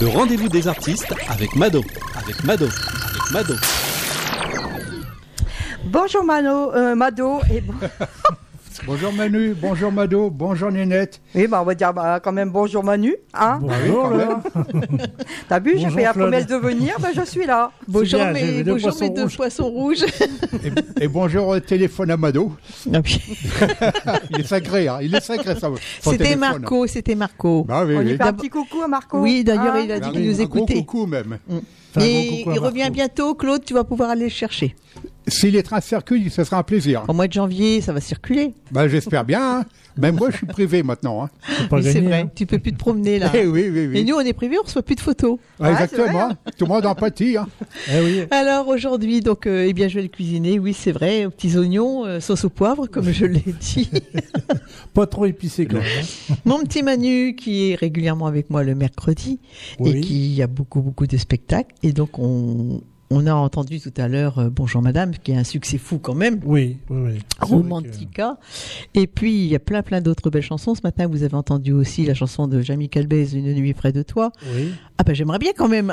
Le rendez-vous des artistes avec Mado, avec Mado, avec Mado. Bonjour Mano, euh, Mado et bon... Bonjour Manu, bonjour Mado, bonjour Ninette. Oui, bah on va dire bah, quand même bonjour Manu, hein Bonjour là. T'as vu, j'ai fait la promesse de venir, bah je suis là. Bonjour, bien, mes, deux bonjour poissons mes deux rouges. poissons rouges. Et, et bonjour au téléphone à Mado. Ah. Il est sacré, hein. il est sacré ça. C'était. Marco, c'était Marco. Bah oui, On lui oui. fait un petit coucou à Marco. Oui, d'ailleurs, Hein il a dit Bah qu'il nous un gros écoutait. coucou même. Un Et coucou il revient bientôt, Claude, tu vas pouvoir aller le chercher. S'il est un circuit, ce sera un plaisir. Au mois de janvier, ça va circuler. Bah j'espère bien. hein. Même moi, je suis privé maintenant. hein. C'est Oui, vrai, hein. tu peux plus te promener là. Eh oui, oui, oui. Et nous, on est privés, on reçoit plus de photos. Ah, Ah, exactement. Tout le monde en pâtit. Hein. Eh oui. Alors aujourd'hui, donc, euh, eh bien, je vais le cuisiner. Oui, c'est vrai, aux petits oignons, euh, sauce au poivre, comme je l'ai dit. Pas trop épicé quand même. Mon petit Manu, qui est régulièrement avec moi le mercredi et qui a beaucoup, beaucoup de spectacles. Et donc, on, on a entendu tout à l'heure euh, Bonjour Madame, qui est un succès fou quand même. Oui, oui, oui. Romantica. Et puis, il y a plein, plein d'autres belles chansons. Ce matin, vous avez entendu aussi la chanson de Jamie Calbez, Une nuit près de toi. Oui. Ah ben, j'aimerais bien quand même.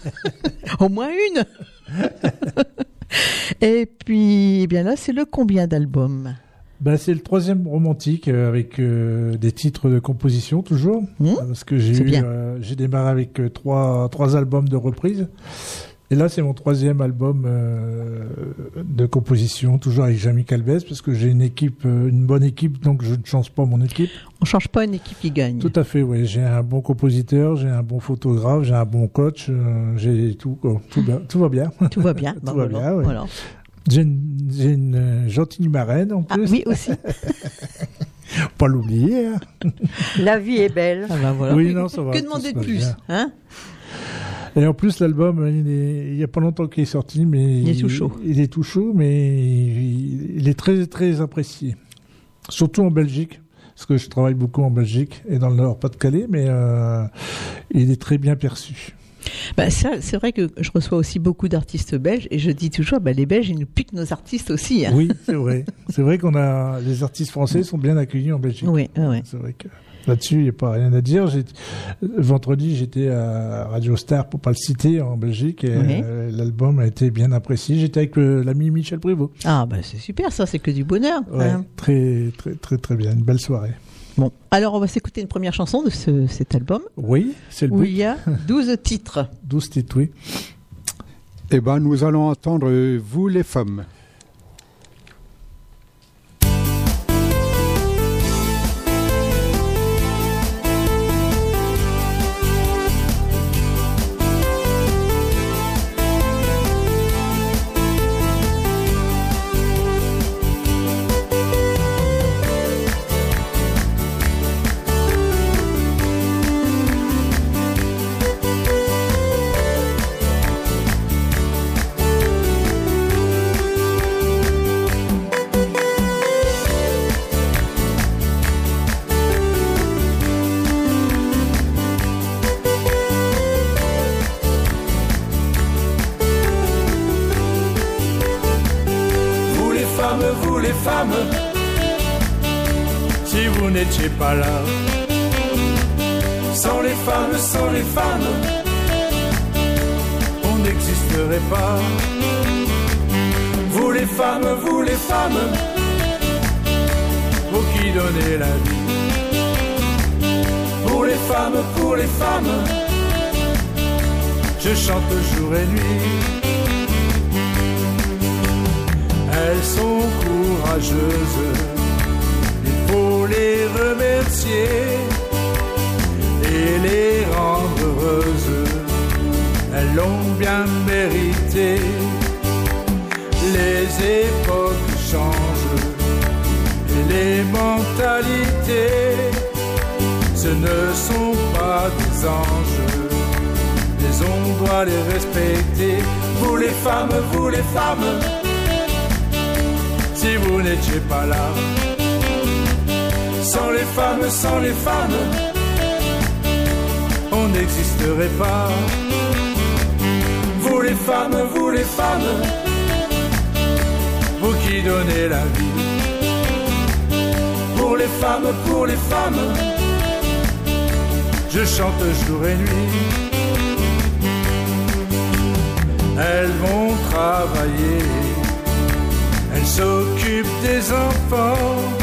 Au moins une. Et puis, eh bien là, c'est le combien d'albums? Bah, c'est le troisième romantique euh, avec euh, des titres de composition toujours. Hmm? Parce que j'ai eu, euh, j'ai démarré avec trois, trois albums de reprise. Et là, c'est mon troisième album euh, de composition, toujours avec Jamie Calvez, parce que j'ai une équipe, euh, une bonne équipe, donc je ne change pas mon équipe. On change pas une équipe qui gagne. Tout à fait, oui. J'ai un bon compositeur, j'ai un bon photographe, j'ai un bon coach, euh, j'ai tout, tout, va- tout va bien. Tout va bien. Tout Bah, va voilà, bien, ouais. voilà. J'ai une, gentille marraine en Ah plus. oui, aussi. Pas l'oublier. hein. La vie est belle. Ah bah voilà. Oui, non, ça va. Que demander de plus bien. hein? Et en plus, l'album, il, est- il y a pas longtemps qu'il est sorti, mais Il est tout chaud. Il est tout chaud, mais il, il est très très apprécié, surtout en Belgique, parce que je travaille beaucoup en Belgique et dans le Nord-Pas-de-Calais, mais euh, il est très bien perçu. Bah, ça, c'est vrai que je reçois aussi beaucoup d'artistes belges et je dis toujours, bah, les Belges, ils nous piquent nos artistes aussi. Hein. Oui, c'est vrai. c'est vrai qu'on a les artistes français sont bien accueillis en Belgique. Oui, oui, oui. C'est vrai que là-dessus, il n'y a pas rien à dire. Vendredi, j'étais à Radio Star, pour pas le citer, en Belgique, et Oui. euh, l'album a été bien apprécié. J'étais avec euh, l'ami Michel Prévost. Ah, bah, c'est super, ça, c'est que du bonheur. Ouais, hein. très, très, très, très bien. Une belle soirée. Bon, alors on va s'écouter une première chanson de ce, cet album Oui, c'est le où but. il y a 12 titres. 12 titres, oui. Eh ben, nous allons entendre euh, Vous les femmes. Pas là, sans les femmes, sans les femmes, on n'existerait pas. Vous les femmes, vous les femmes, vous qui donnez la vie. Pour les femmes, pour les femmes, je chante jour et nuit. Elles sont courageuses, les remercier et les rendre heureuses. Elles l'ont bien mérité. Les époques changent et les mentalités, ce ne sont pas des anges, mais on doit les respecter. Vous les femmes, vous les femmes si vous n'étiez pas là. Sans les femmes, sans les femmes, on n'existerait pas. Vous les femmes, vous les femmes, vous qui donnez la vie. Pour les femmes, pour les femmes, je chante jour et nuit. Elles vont travailler, elles s'occupent des enfants,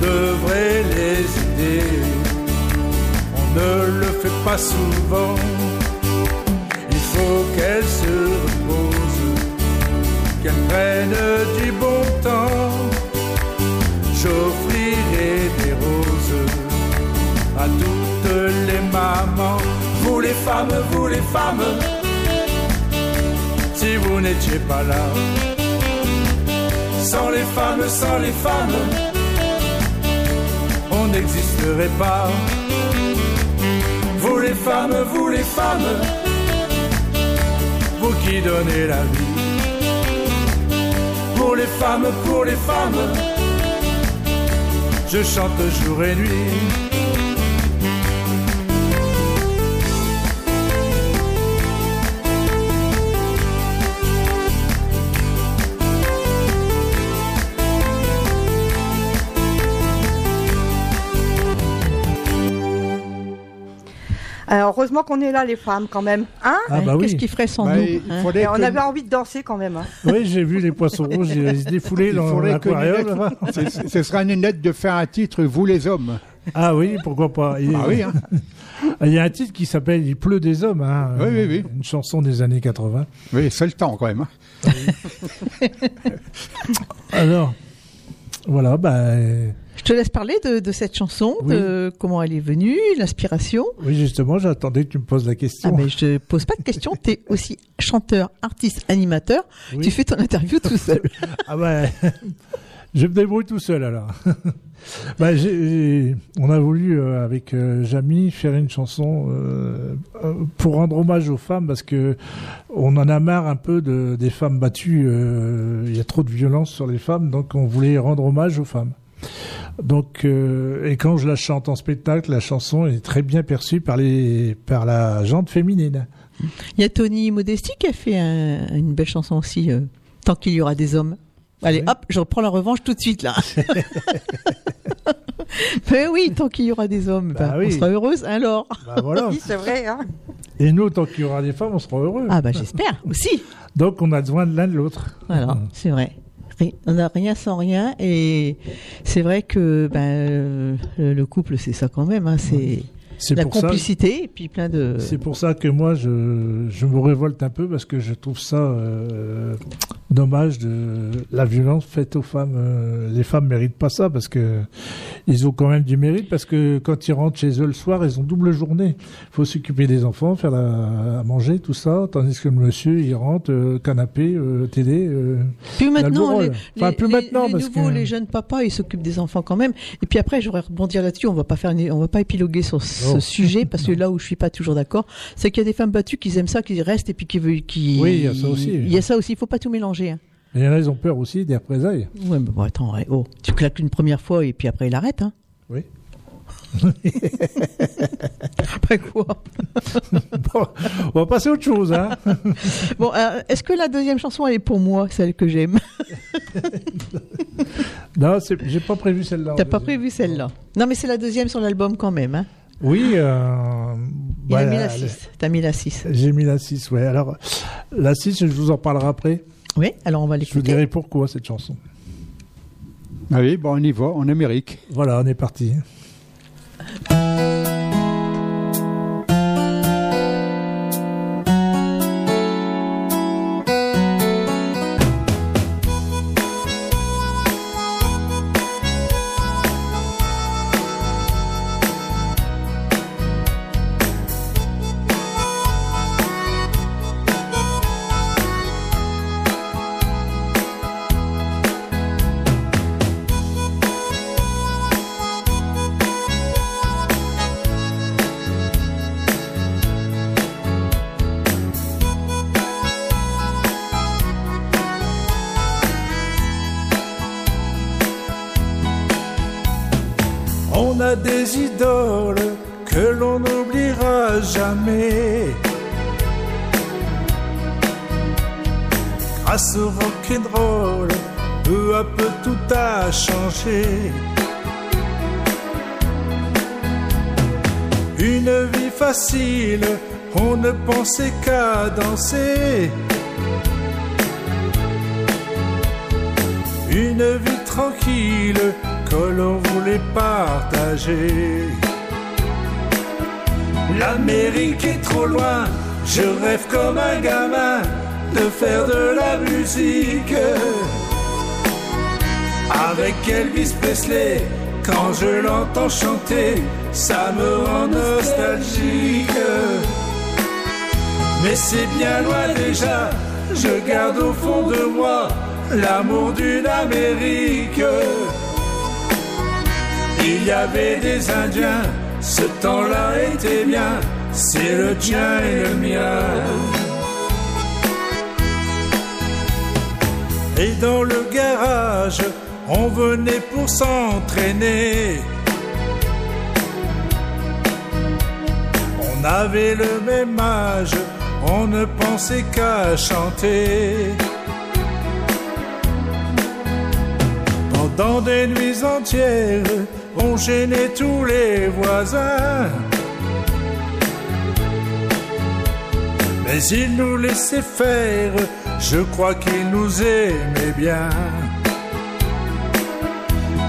devrait les aider, on ne le fait pas souvent. Il faut qu'elles se reposent, qu'elles prennent du bon temps. J'offrirai des roses à toutes les mamans. Vous les femmes, vous les femmes, si vous n'étiez pas là. Sans les femmes, sans les femmes, n'existerait pas. Vous les femmes, vous les femmes, vous qui donnez la vie. Pour les femmes, pour les femmes, je chante jour et nuit. Heureusement qu'on est là, les femmes, quand même. Hein Ah bah Qu'est-ce oui. qu'il ferait sans Bah, nous hein on que- avait envie de danser, quand même. hein. Oui, j'ai vu les poissons rouges, ils se défoulaient il dans que l'aquarium. Là-bas. ce- serait une de faire un titre Vous les hommes. Ah oui, pourquoi pas. Il, Ah oui, hein. il y a un titre qui s'appelle Il pleut des hommes. Hein, Oui, oui, oui. Une chanson des années 80. oui, c'est le temps quand même. hein. Alors, voilà, bah, Je te laisse parler de, de cette chanson, de comment elle est venue, l'inspiration. oui, justement, j'attendais que tu me poses la Ah question. mais je te pose pas de questions, tu es aussi chanteur, artiste, animateur, Oui. tu fais ton interview tout seul. Ah bah, je me débrouille tout seul alors. bah, on a voulu euh, avec euh, Jamy faire une chanson euh, euh, pour rendre hommage aux femmes parce que on en a marre un peu de, des femmes battues. Il y a trop de violence sur les femmes, donc on voulait rendre hommage aux femmes. Donc, euh, et quand je la chante en spectacle, la chanson est très bien perçue par les par la jante féminine. Il y a Tony Modesti qui a fait un- une belle chanson aussi, euh, Tant qu'il y aura des hommes. Allez, Oui. hop, je reprends la revanche tout de suite là. Mais oui, tant qu'il y aura des hommes, Bah bah, oui. on sera heureuse alors. Bah voilà. Oui, c'est vrai. Hein. Et nous, tant qu'il y aura des femmes, on sera heureux. Ah bah j'espère aussi. Donc, on a besoin de l'un de l'autre. Voilà, Mmh. c'est vrai. On n'a rien sans rien et c'est vrai que ben, euh, le le couple c'est ça quand même, hein, C'est la ça. complicité et puis plein de. C'est pour ça que moi, je, je me révolte un peu parce que je trouve ça euh, dommage de la violence faite aux femmes. Euh, les femmes méritent pas ça parce que ils ont quand même du mérite parce que quand ils rentrent chez eux le soir, ils ont double journée. Il faut s'occuper des enfants, faire la, à manger, tout ça, tandis que le monsieur, il rentre euh, canapé, euh, télé. le maintenant, les. Enfin, plus les- maintenant les parce nouveaux, que les jeunes papas, ils s'occupent des enfants quand même. Et puis après, j'aurais rebondir là-dessus. On va pas faire, une- on va pas épiloguer sur ce Non. sujet parce que là où je suis pas toujours d'accord, c'est qu'il y a des femmes battues qui aiment ça, qui restent et puis qui veulent, qui. Oui, il y a ça aussi. Il y a ça aussi. Il faut pas tout mélanger. Hein. en a, ils ont peur aussi des représailles. Ouais, mais bon, attends, ouais, oh, tu claques une première fois et puis après il arrête. Hein. Oui. Après quoi? Bon, on va passer à autre chose, hein. Bon, euh, est-ce que la deuxième chanson elle est pour moi, celle que j'aime? Non, j'ai pas prévu celle-là. T'as pas prévu celle-là? Non, mais c'est la deuxième sur l'album quand même. Hein. Oui. Euh, Il a bah, mis la elle- 6. T'as mis la 6. J'ai mis la 6, ouais. Alors, la 6, je vous en parlerai après. Oui, alors on va Je vous l'écouter. dirai pourquoi cette chanson. Ah oui, bon, on y va, en Amérique. Voilà, on est parti. L'Amérique est trop loin, je rêve comme un gamin de faire de la musique. Avec Elvis Presley, quand je l'entends chanter, ça me rend nostalgique. Mais c'est bien loin déjà, je garde au fond de moi l'amour d'une Amérique. Il y avait des Indiens, ce temps-là était bien, c'est le tien et le mien. Et dans le garage, on venait pour s'entraîner. On avait le même âge, on ne pensait qu'à chanter. Pendant des nuits entières, on gênait tous les voisins. Mais il nous laissait faire, je crois qu'il nous aimait bien.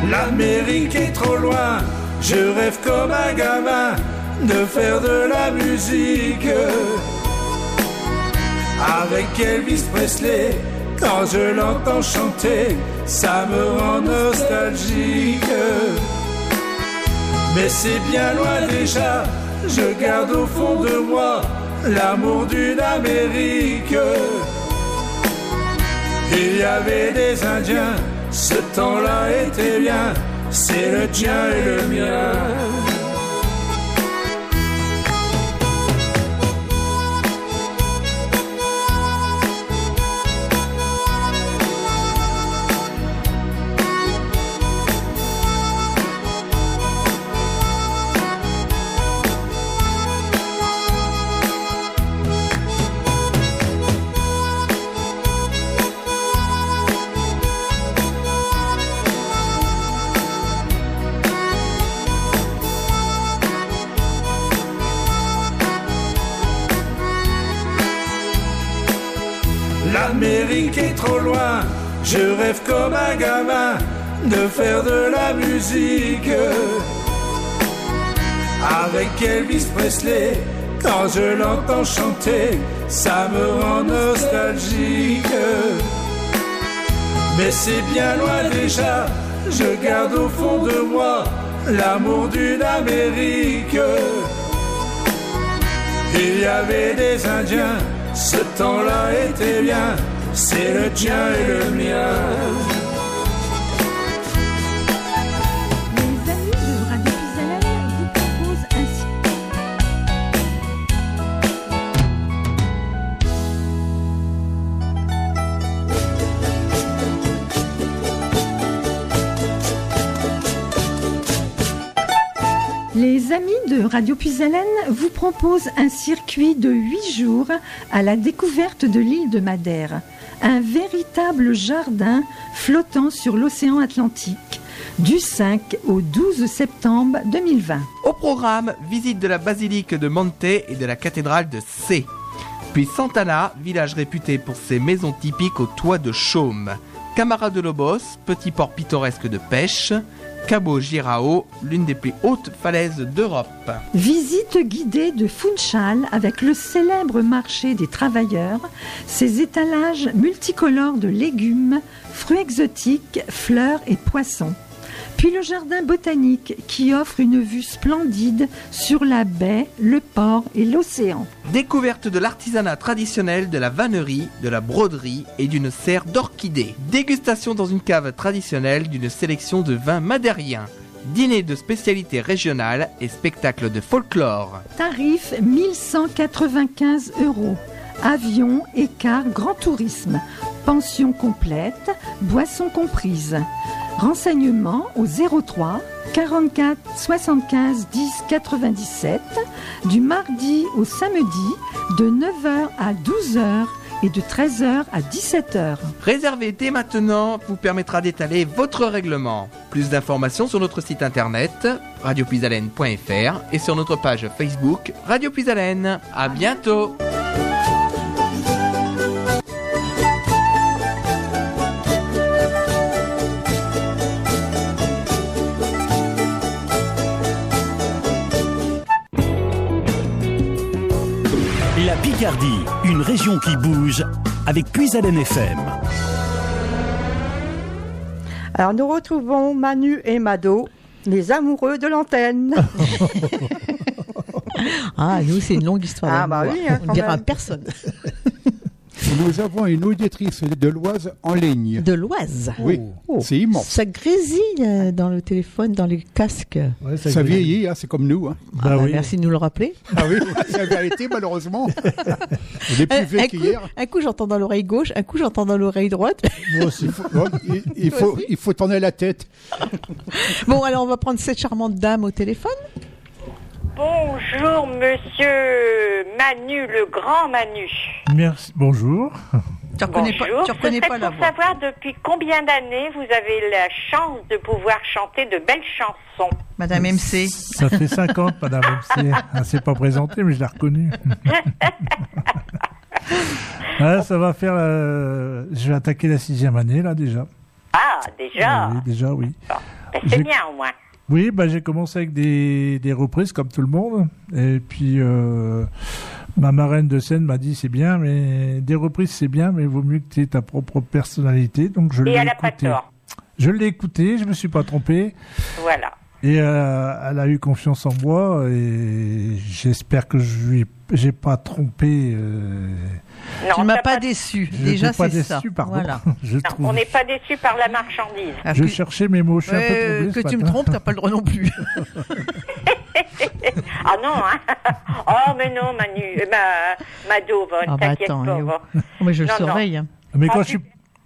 L'Amérique est trop loin, je rêve comme un gamin de faire de la musique. Avec Elvis Presley, quand je l'entends chanter, ça me rend nostalgique. Mais c'est bien loin déjà, je garde au fond de moi l'amour d'une Amérique. Il y avait des Indiens, ce temps-là était bien, c'est le tien et le mien. Trop loin, je rêve comme un gamin de faire de la musique. Avec Elvis Presley, quand je l'entends chanter, ça me rend nostalgique. Mais c'est bien loin déjà, je garde au fond de moi l'amour d'une Amérique. Il y avait des Indiens, ce temps-là était bien, c'est le tien et le mien. Les amis de Radio vous proposent. Les amis de Radio Puisalène vous proposent un circuit de 8 jours à la découverte de l'île de Madère, un véritable jardin flottant sur l'océan Atlantique, du 5 au 12 septembre 2020. Au programme, visite de la basilique de Monte et de la cathédrale de C. Puis Santana, village réputé pour ses maisons typiques au toit de chaume. Camara de Lobos, petit port pittoresque de pêche. Cabo Girao, l'une des plus hautes falaises d'Europe. Visite guidée de Funchal avec le célèbre marché des travailleurs, ses étalages multicolores de légumes, fruits exotiques, fleurs et poissons. Puis le jardin botanique qui offre une vue splendide sur la baie, le port et l'océan. Découverte de l'artisanat traditionnel, de la vannerie, de la broderie et d'une serre d'orchidées. Dégustation dans une cave traditionnelle d'une sélection de vins madériens. Dîner de spécialités régionales et spectacles de folklore. Tarif 1195 euros. Avion, écart, grand tourisme. Pension complète, boissons comprises. Renseignements au 03 44 75 10 97 du mardi au samedi de 9h à 12h et de 13h à 17h. Réserver dès maintenant vous permettra d'étaler votre règlement. Plus d'informations sur notre site internet radiopuisalène.fr et sur notre page Facebook Radio Puisalène. À bientôt. Une région qui bouge avec Puisalène FM. Alors nous retrouvons Manu et Mado, les amoureux de l'antenne. Ah, nous, c'est une longue histoire. Ah, bah oui, hein, On ne dira à personne. Nous avons une auditrice de l'Oise en ligne. De l'Oise. Oui, Oh. c'est immense. Ça grésille euh, dans le téléphone, dans les casques. Ouais, Ça vieillit, hein, c'est comme nous. hein. Ah, Bah bah, oui. Merci de nous le rappeler. Ah oui, c'est la vérité, malheureusement. On est plus Un, vieux qu'hier. coup, un coup, j'entends dans l'oreille gauche, un coup, j'entends dans l'oreille droite. Moi aussi. Bon, il, il faut, il faut tourner la tête. bon, alors, on va prendre cette charmante dame au téléphone. Bonjour, monsieur Manu, le grand Manu. Merci. Bonjour. Tu reconnais Bonjour. pas, tu reconnais Ce pas la pour voix. savoir depuis combien d'années vous avez la chance de pouvoir chanter de belles chansons. Madame MC. Ça fait 50, madame MC. Elle s'est pas présentée, mais je l'ai reconnue. Ah, ça va faire. euh, je vais attaquer la sixième année, là, déjà. Ah, déjà. Ah oui, déjà, oui. Ben, J'ai- c'est bien au moins. Oui, bah, j'ai commencé avec des, des reprises, comme tout le monde. Et puis, euh, ma marraine de scène m'a dit c'est bien, mais des reprises, c'est bien, mais il vaut mieux que tu aies ta propre personnalité. Donc, je l'ai écouté. Je l'ai écouté, je me suis pas trompé. Voilà. Et euh, elle a eu confiance en moi et j'espère que je lui j'ai pas trompé. euh, Non, Tu ne m'as t'as pas déçu. je Déjà, pas c'est déçu, ça. pardon. Voilà. je Non, trouve. on n'est pas déçu par la marchandise. Ah, Je que- cherchais mes mots, je suis un peu que tu me trompes, t'as pas le droit non plus. Ah non, hein Oh, mais non, Manu, euh, ma, Mado, va, Ah bah t'inquiète attends, pas, eh, va. Mais je le Non, surveille. hein. Mais quand je suis.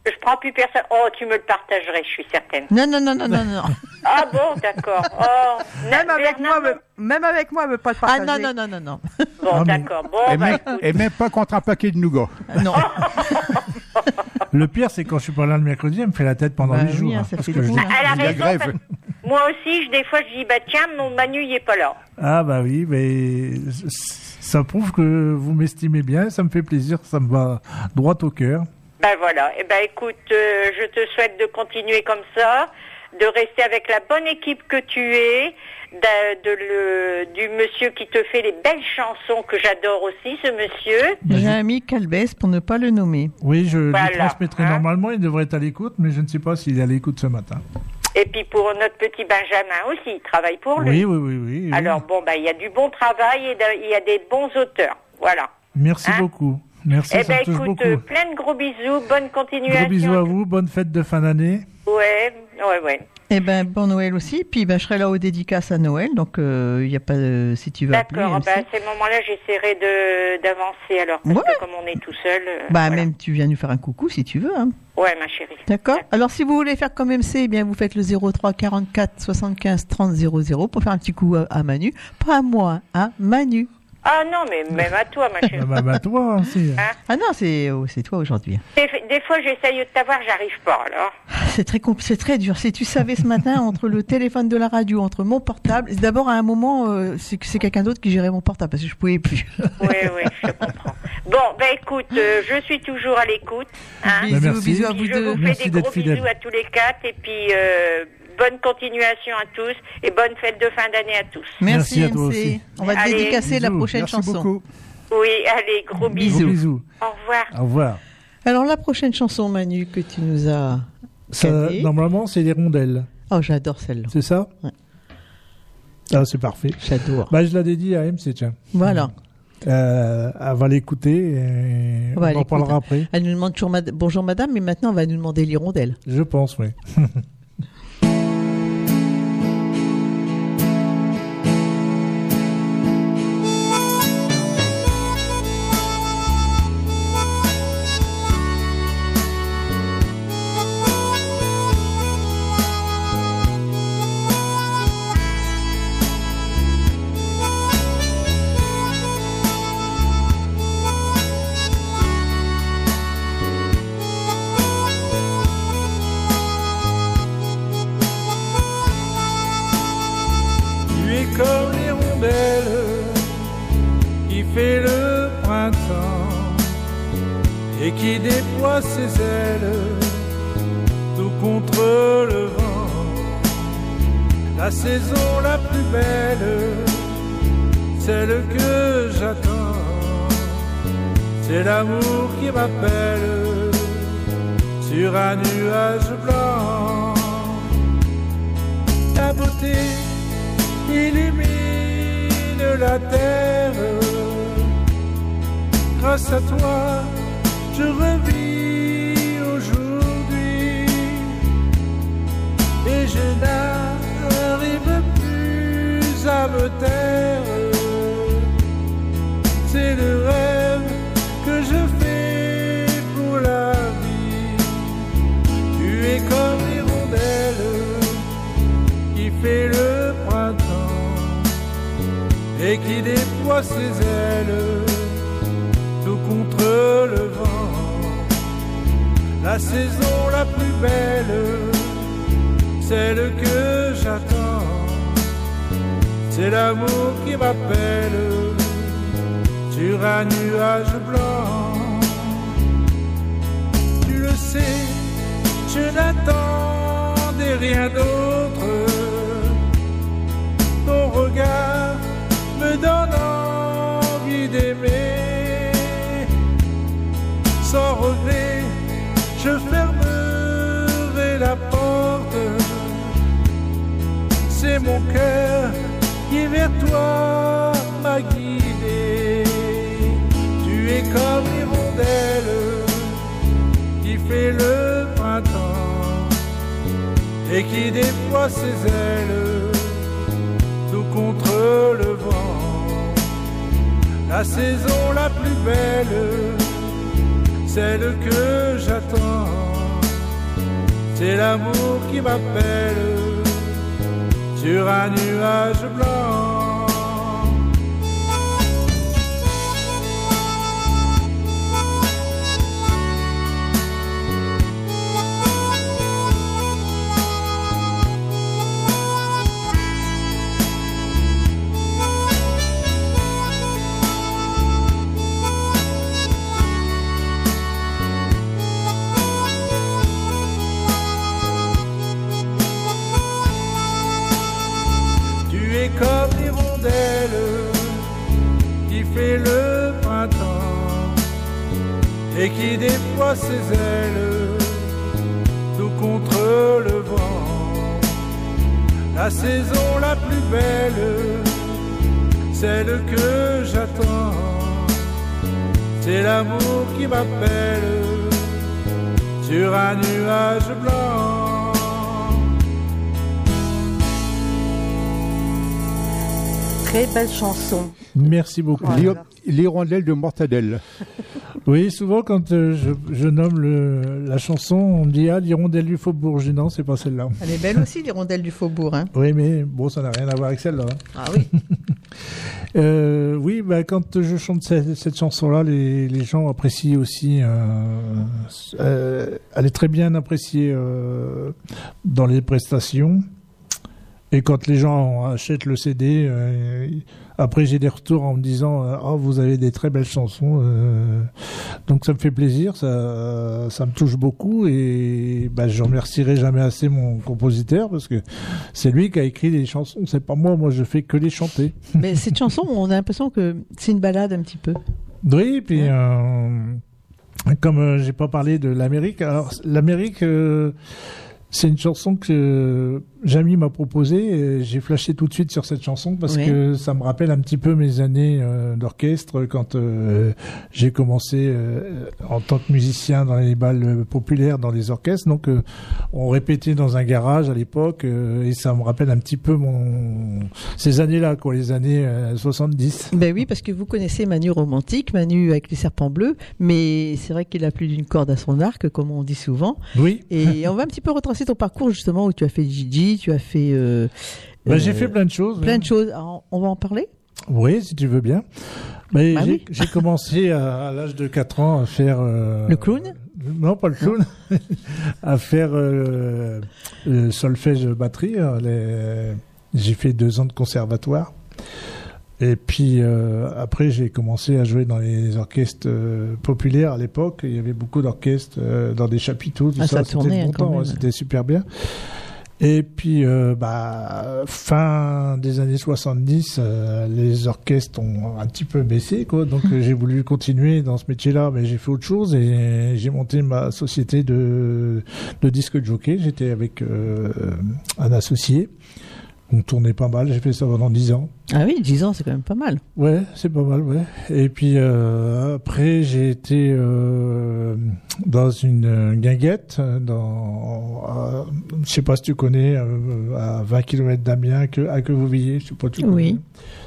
Je prends plus personne. Oh, tu me le partagerais, je suis certaine. Non, non, non, non, non, non. Ah bon, d'accord. Oh, Même avec, Bernard, moi, me- même avec moi, elle veut pas le Ah partager. non, non, non, non, non. Bon, Ah, mais- d'accord. et, Bon, bah même, et même pas contre un paquet de nougat. Non. Le pire, c'est quand je suis pas là le mercredi, elle me fait la tête pendant Bah oui, jours. hein, hein, parce que je hein. Elle a raison. grève. parce- Moi aussi, je- des fois, je dis, bah tiens, mon Manu, il est pas là. Ah bah oui, mais ça prouve que vous m'estimez bien, ça me fait plaisir, ça me va droit au cœur. Ben voilà. Eh ben écoute, euh, je te souhaite de continuer comme ça, de rester avec la bonne équipe que tu es, de, de le, du monsieur qui te fait les belles chansons que j'adore aussi, ce monsieur. J'ai un ami Calbès pour ne pas le nommer. Oui, je Voilà, lui transmettrai hein. normalement, il devrait être à l'écoute, mais je ne sais pas s'il est à l'écoute ce matin. Et puis pour notre petit Benjamin aussi, il travaille pour lui. Oui, oui, oui, oui. oui. Alors bon, ben il y a du bon travail et de- il y a des bons auteurs. Voilà. Merci hein beaucoup. Merci, eh ça ben écoute, beaucoup. euh, plein de gros bisous, bonne continuation. Gros bisous à vous, bonne fête de fin d'année. Ouais, ouais, ouais. Eh ben, bon Noël aussi. Puis ben, je serai là aux dédicaces à Noël. Donc, il n'y a pas. Si tu veux appeler. D'accord, ben, à ces moments-là, j'essaierai de d'avancer alors, parce Ouais. que comme on est tout seul. euh, Bah, voilà. même tu viens nous faire un coucou si tu veux. Hein. Ouais, ma chérie. D'accord Alors, si vous voulez faire comme MC, eh bien, vous faites le 03 44 75 30 00 pour faire un petit coup à, à Manu. Pas à moi, à Manu. Ah non, mais même à toi, ma chérie. Bah, bah, toi aussi. Hein Ah non, c'est oh, c'est toi aujourd'hui. Des, des fois, j'essaye de t'avoir, j'arrive pas, alors. C'est très compl- c'est très dur. Si tu savais ce matin entre le téléphone de la radio, entre mon portable, d'abord à un moment, euh, c'est que c'est quelqu'un d'autre qui gérait mon portable parce que je pouvais plus. Oui, oui, je comprends. Bon, ben écoute, euh, je suis toujours à l'écoute. Hein. bisous, merci. bisous à vous je deux. vous fais Merci des gros bisous à tous les quatre et puis euh, bonne continuation à tous et bonne fête de fin d'année à tous. Merci, Merci à toi MC. aussi. On va te Allez. dédicacer la prochaine Merci chanson. beaucoup. Oui, allez, gros bisous. Gros bisous. Au revoir. Au revoir. Alors la prochaine chanson, Manu, que tu nous as. Ça, normalement, c'est des rondelles, Oh, j'adore celle-là. c'est ça Ouais. Ah, c'est parfait. J'adore. Bah, je la dédie à MC, tiens. Voilà. Euh, elle va l'écouter et On en parlera après. Elle nous demande toujours mad- bonjour madame, mais maintenant on va nous demander l'hirondelle. Je pense, oui. n'attendais rien d'autre. Ton regard me donne envie d'aimer. Sans regret, je fermerai la porte. C'est mon cœur qui vers toi m'a guidé. Tu es comme l'hirondelle qui fait le et qui déploie ses ailes tout contre le vent. La saison la plus belle, celle que j'attends, c'est l'amour qui m'appelle sur un nuage blanc. Qui déploie ses ailes tout contre le vent. La saison la plus belle, celle que j'attends, c'est l'amour qui m'appelle sur un nuage blanc. Très belle chanson. Merci beaucoup. Voilà. L'hirondelle de Mortadelle. Oui, souvent quand euh, je, je nomme le, la chanson, on me dit ah l'hirondelle du faubourg. Je dis non, c'est pas celle-là. Elle est belle aussi, l'hirondelle du faubourg. Hein. Oui, mais bon, ça n'a rien à voir avec celle-là. hein. Ah oui. Euh, oui, bah, quand je chante cette, cette chanson-là, les, les gens apprécient aussi. Euh, elle est très bien appréciée dans les prestations. Et quand les gens achètent le CD, après j'ai des retours en me disant euh, oh vous avez des très belles chansons, euh, donc ça me fait plaisir, ça ça me touche beaucoup et bah, je remercierai jamais assez mon compositeur parce que c'est lui qui a écrit les chansons, c'est pas moi, moi je fais que les chanter. Mais cette chanson, on a l'impression que c'est une balade un petit peu. Oui, puis euh, comme euh, j'ai pas parlé de l'Amérique, alors l'Amérique, euh, c'est une chanson que Jamie m'a proposée. et J'ai flashé tout de suite sur cette chanson parce Oui. que ça me rappelle un petit peu mes années euh, d'orchestre quand euh, j'ai commencé euh, en tant que musicien dans les balles populaires, dans les orchestres. Donc, on répétait dans un garage à l'époque et ça me rappelle un petit peu mon ces années-là, quoi, les années euh, 70. Ben oui, parce que vous connaissez Manu romantique, Manu avec les serpents bleus, mais c'est vrai qu'il a plus d'une corde à son arc, comme on dit souvent. Oui. Et on va un petit peu retracer ton parcours justement où tu as fait Gigi, tu as fait. euh, Bah, j'ai euh, fait plein de choses. Plein hein. de choses. Alors, on va en parler? Oui, si tu veux bien. Mais Bah j'ai oui. j'ai commencé à, à l'âge de 4 ans à faire... euh, Le clown? Non, pas le clown. à faire euh, le solfège batterie. euh, les- J'ai fait deux ans de conservatoire. Et puis euh, après, j'ai commencé à jouer dans les orchestres euh, populaires à l'époque. Il y avait beaucoup d'orchestres euh, dans des chapiteaux, tout Ah, ça. ça C'était tournait, bon temps, même. ouais, c'était super bien. Et puis, euh, bah, fin des années 70, euh, les orchestres ont un petit peu baissé, quoi. Donc, j'ai voulu continuer dans ce métier-là, mais j'ai fait autre chose et j'ai monté ma société de, de disque de jockey. J'étais avec euh, un associé. On tournait pas mal. J'ai fait ça pendant 10 ans. Ah oui, 10 ans, c'est quand même pas mal. Ouais, c'est pas mal, ouais. Et puis euh, après, j'ai été euh, dans une euh, guinguette, dans, à- je sais pas si tu connais, euh, à 20 km d'Amiens, que, à Quevilly, je sais pas si tu connais. Oui.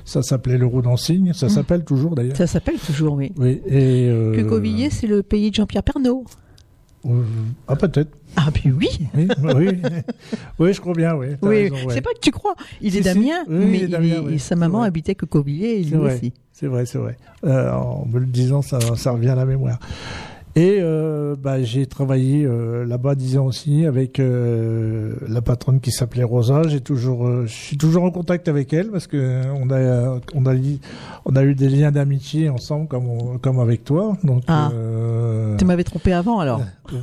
Ça s'appelait l'Euro d'Ansigne, ça Mm. s'appelle toujours d'ailleurs. Ça s'appelle toujours, oui. Oui, et... Euh, Que c'est le pays de Jean-Pierre Pernaud. Euh, ah, peut-être. Ah, puis oui. Oui, oui. oui, je crois bien, oui. Oui, raison, ouais. c'est pas que tu crois? Il Si, est si. d'Amiens, Oui, mais il est il- oui. sa maman habitait que Covillé et lui vrai. aussi. C'est vrai, c'est vrai. Euh, en me le disant, ça, ça revient à la mémoire. Et euh, bah, j'ai travaillé euh, là-bas dix ans aussi avec euh, la patronne qui s'appelait Rosa. J'ai toujours, je suis toujours en contact avec elle parce que on a, on a, on a eu des liens d'amitié ensemble comme, on- comme avec toi. Donc, Ah. Tu m'avais trompé avant alors.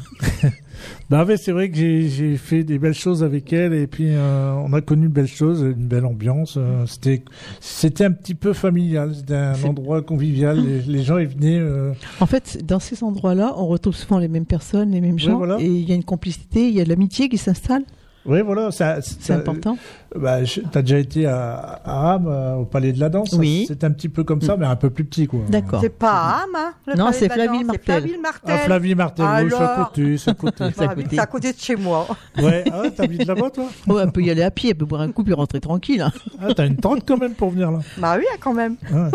bah ouais, c'est vrai que j'ai fait des belles choses avec elle et puis euh, on a connu de belles choses, une belle ambiance. euh, c'était c'était un petit peu familial, c'était un endroit convivial. Les, les gens ils venaient. euh, En fait, dans ces endroits-là, on retrouve souvent les mêmes personnes, les mêmes gens, voilà. et il y a une complicité, il y a de l'amitié qui s'installe. Oui, voilà, ça. C'est important. Bah, je- t'as déjà été à, à Ham, euh, au Palais de la Danse. Oui. C'est un petit peu comme ça, mais un peu plus petit, quoi. D'accord. C'est pas à Ham, hein, le Non, palais c'est de la Danse, Flaville-Martel. C'est Flaville-Martel. Ah, Flavie Martel, oui, c'est à Alors côté, c'est à côté. C'est à Bah oui, côté. c'est à côté de chez moi. ouais, ah ouais, t'habites là-bas, toi Oh, elle peut y aller à pied, elle peut boire un coup puis rentrer tranquille. hein. Ah, t'as une tente quand même pour venir là. Bah oui, quand même. Ah.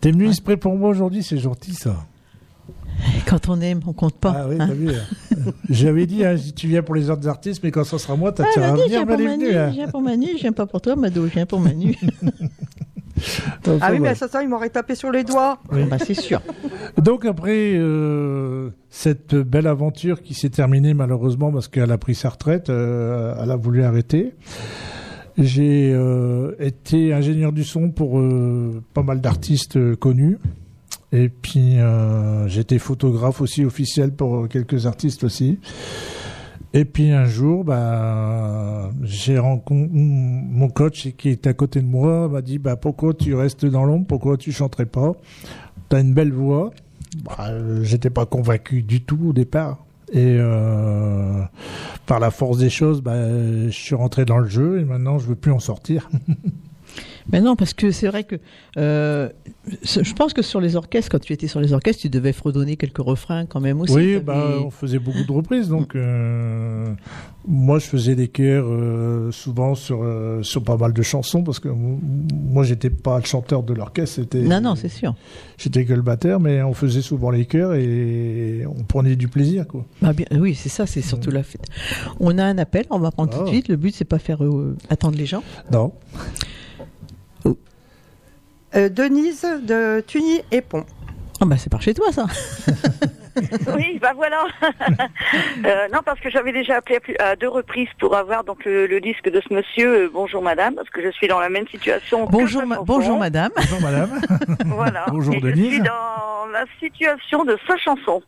T'es venu exprès pour moi aujourd'hui, c'est gentil ça. Quand on aime, on compte pas. Ah oui, hein. t'as vu. euh, J'avais dit, hein, si tu viens pour les autres artistes, mais quand ça sera moi, t'as Ah, tu dit, je venir, viens pour Manu, venez, hein. je viens pour Manu, je viens pas pour toi, Mado, je viens pour Manu. Enfin, Ah oui, mais à ce temps, il m'aurait tapé sur les doigts. Oui. bah, c'est sûr. Donc après euh, cette belle aventure qui s'est terminée malheureusement parce qu'elle a pris sa retraite, euh, elle a voulu arrêter. J'ai euh, été ingénieur du son pour euh, pas mal d'artistes euh, connus. Et puis euh, j'étais photographe aussi officiel pour quelques artistes aussi. Et puis un jour, bah, j'ai rencontré mon coach qui était à côté de moi m'a dit bah pourquoi tu restes dans l'ombre, pourquoi tu chanterais pas? T'as une belle voix. Bah, J'étais pas convaincu du tout au départ. Et euh, par la force des choses, bah, je suis rentré dans le jeu et maintenant je veux plus en sortir. Mais non, parce que c'est vrai que euh, je pense que sur les orchestres, quand tu étais sur les orchestres, tu devais fredonner quelques refrains quand même aussi. oui, bah, on faisait beaucoup de reprises, donc euh, moi je faisais des chœurs euh, souvent sur sur pas mal de chansons parce que moi j'étais pas le chanteur de l'orchestre, c'était Non, non, c'est sûr. j'étais que le batteur, mais on faisait souvent les chœurs et on prenait du plaisir quoi. Bah, bien, oui, c'est ça, c'est surtout la fête. On a un appel, on va prendre tout de Oh. suite. Le but, c'est pas faire attendre les gens. Non. Euh, Denise de Tuny et Pont. Ah bah c'est par chez toi ça. Oui, bah voilà. Euh, non, parce que j'avais déjà appelé à, plus- à deux reprises pour avoir donc le, le disque de ce monsieur. euh, bonjour madame, parce que je suis dans la même situation. que Bonjour, ma- bonjour madame. Bonjour madame. Voilà. Bonjour, Et Je Denise. suis dans la situation de sa chanson.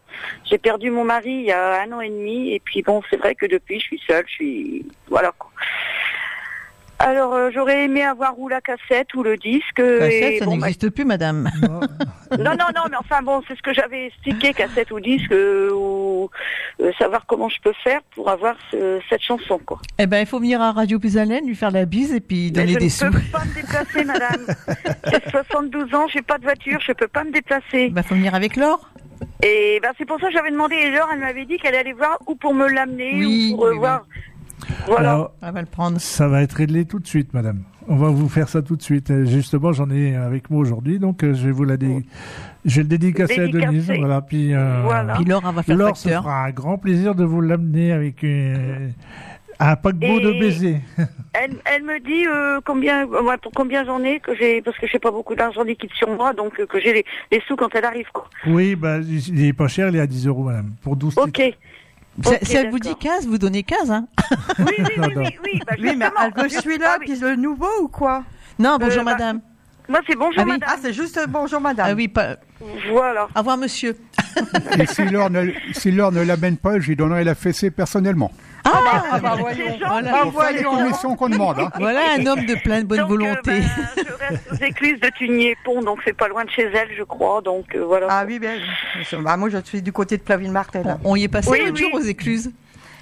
J'ai perdu mon mari il y a un an et demi, et puis bon, c'est vrai que depuis, je suis seule. Je suis voilà. Alors, euh, j'aurais aimé avoir ou la cassette ou le disque. Cassette, et ça bon, n'existe plus madame. Non. non, non, mais enfin bon, c'est ce que j'avais expliqué, cassette ou disque, euh, ou euh, savoir comment je peux faire pour avoir ce- cette chanson, quoi. Eh ben il faut venir à Radio Puisalène, lui faire la bise et puis Mais donner je des ne peux pas me déplacer, madame. J'ai 72 ans, j'ai pas de voiture, je peux pas me déplacer. Bah faut venir avec Laure. Et ben c'est pour ça que j'avais demandé, et Laure, elle m'avait dit qu'elle allait voir ou pour me l'amener, Oui, ou pour euh, oui, voir. Voilà. Alors, Elle va le prendre. Ça va être réglé tout de suite, madame. On va vous faire ça tout de suite. Euh, Justement, j'en ai avec moi aujourd'hui, donc euh, je vais vous la dé... je vais le dédicacer à. Denise. Voilà, puis euh, Voilà. Puis Laure va faire Laure se fera un grand plaisir de vous l'amener avec euh, un paquebot de baisers. Elle, elle me dit euh, combien, euh, combien j'en ai, que j'ai, parce que j'ai pas beaucoup d'argent liquide sur moi, donc que j'ai les, les sous quand elle arrive, quoi. oui, bah, il est pas cher, il est à 10 euros, madame, pour 12 Ok. titres. Si- elle vous dit d'accord. 15, vous donnez 15 hein. Oui, oui, oui, oui, oui, bah, Oui, mais elle veut celui-là, puis le nouveau ou quoi Non, bonjour bah, madame. Moi, c'est bonjour, Ah oui. madame. Ah, c'est juste euh, bonjour madame. Ah oui, pas. Voilà. Au revoir, monsieur. Et si Laure ne, si Laure ne l'amène pas, je lui donnerai la fessée personnellement. Ah, bah voyons. Voilà. Ah, Pour faire les voyons. commissions qu'on demande. Hein. Voilà un homme de pleine bonne Donc, volonté. euh, ben, je reste aux écluses de Tunier-Pont, donc c'est pas loin de chez elle, je crois. Donc euh, voilà. Ah oui, bien. Bah, moi, je suis du côté de Plaville-Martel. On y est passé Oui, l'autre oui. jour aux écluses.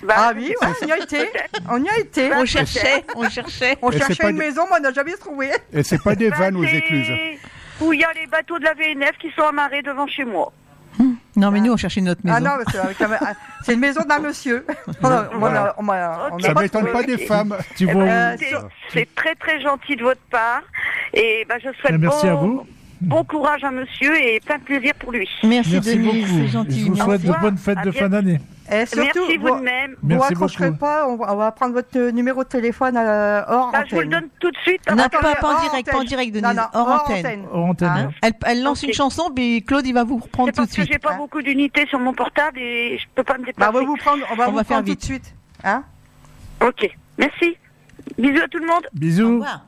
Bah, Ah oui, ouais, on y a été. On y a été. On cherchait, on cherchait. On cherchait une des- maison, mais on n'a jamais trouvé. Et c'est pas des bah, vannes aux écluses. Où il y a les bateaux de la VNF qui sont amarrés devant chez moi. Non, mais nous, on cherchait notre maison. Ah non, mais c'est ah, une maison d'un monsieur. On a- on a- on a- on a Ça pas m'étonne pas des femmes. Tu Eh vois, ben, Euh, c'est- très très gentil de votre part. Et ben, je souhaite Eh, merci bon, à vous. bon courage à monsieur et plein de plaisir pour lui. Merci, merci Denise, beaucoup. c'est gentil. je vous merci. souhaite de bonnes fêtes À de fin d'année. Et surtout, Merci vous vous, de même. vous beaucoup. pas, on va, on va prendre votre numéro de téléphone euh, hors Bah, je vous le antenne. donne tout de suite. Non, pas, pas en direct, pas en antenne. direct, Non, Denise. non, hors hors antenne. antenne. Hors antenne, Hein hein. Elle, elle lance Ok. une chanson, puis Claude, il va vous reprendre tout de parce que suite. j'ai pas hein. beaucoup d'unités sur mon portable et je peux pas me Bah, déplacer. on va vous prendre, on va On vous va faire prendre tout vite. de suite. Hein Ok, merci. Bisous à tout le monde. Au Bisous. revoir.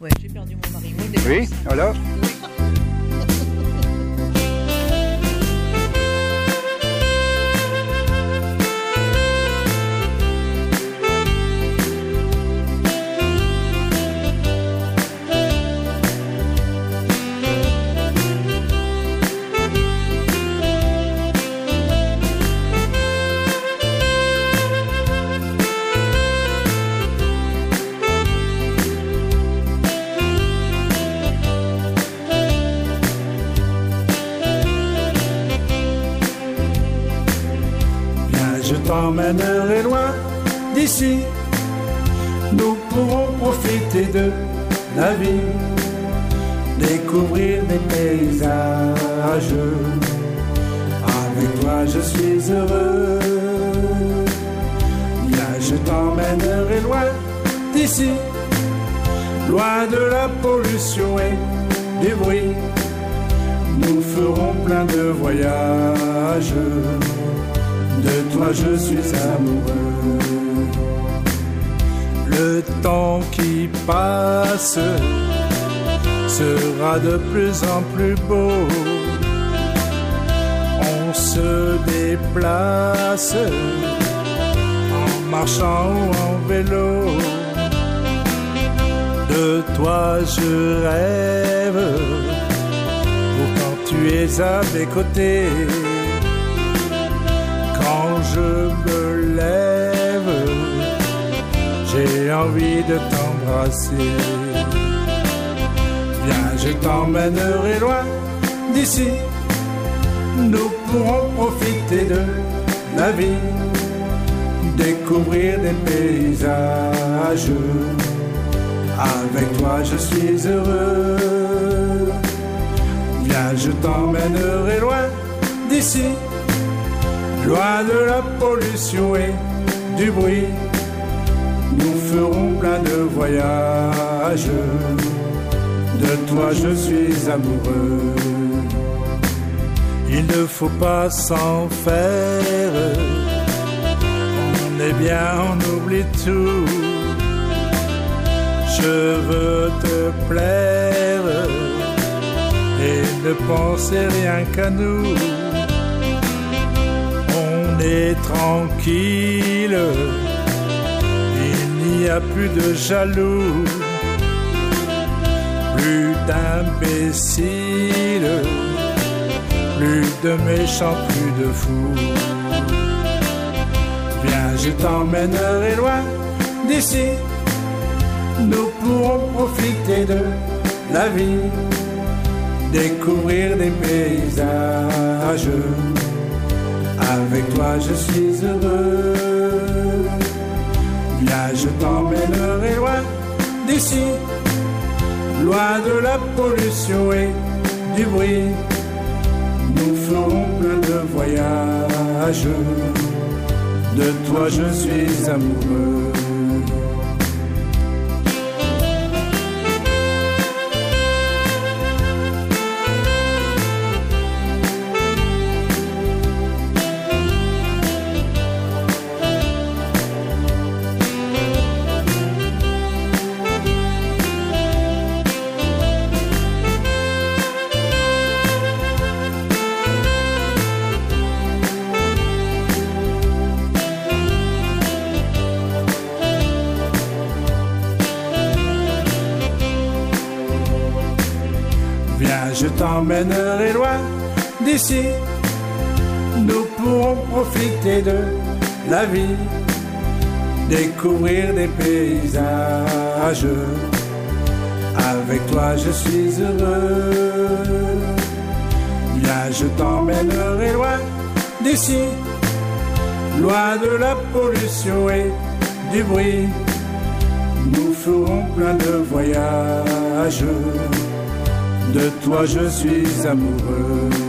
Ouais, j'ai perdu mon mari. Oui, alors t'emmènerai loin d'ici. Nous pourrons profiter de la vie, découvrir des paysages. Avec toi, je suis heureux. Viens, je t'emmènerai loin d'ici, loin de la pollution et du bruit. Nous ferons plein de voyages. De toi je suis amoureux. Le temps qui passe sera de plus en plus beau. On se déplace en marchant ou en vélo. De toi je rêve pourtant tu es à mes côtés. Je me lève, j'ai envie de t'embrasser. Viens, je t'emmènerai loin d'ici. Nous pourrons profiter de la vie, découvrir des paysages. Avec toi, je suis heureux. Viens, je t'emmènerai loin d'ici, loin de la pollution et du bruit. Nous ferons plein de voyages. De toi, je suis amoureux. Il ne faut pas s'en faire. On est bien, on oublie tout. Je veux te plaire et ne penser rien qu'à nous. Est tranquille, il n'y a plus de jaloux, plus d'imbéciles, plus de méchants, plus de fous. Viens, je t'emmènerai loin d'ici, nous pourrons profiter de la vie découvrir des paysages. Avec toi, je suis heureux. Viens, je t'emmènerai loin d'ici, loin de la pollution et du bruit. Nous ferons plein de voyages. De toi, je suis amoureux. T'emmènerai loin d'ici. Nous pourrons profiter de la vie, découvrir des paysages. Avec toi, je suis heureux. Viens, je t'emmènerai loin d'ici, loin de la pollution et du bruit. Nous ferons plein de voyages. De toi, je suis amoureux.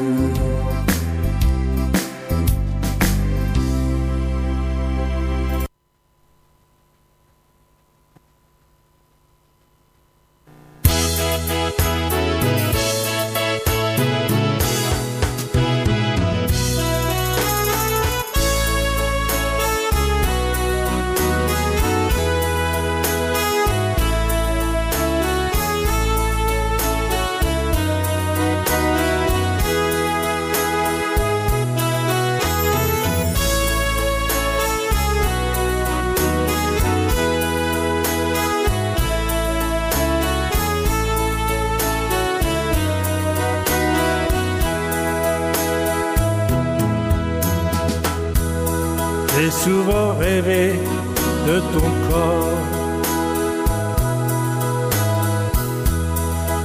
De ton corps.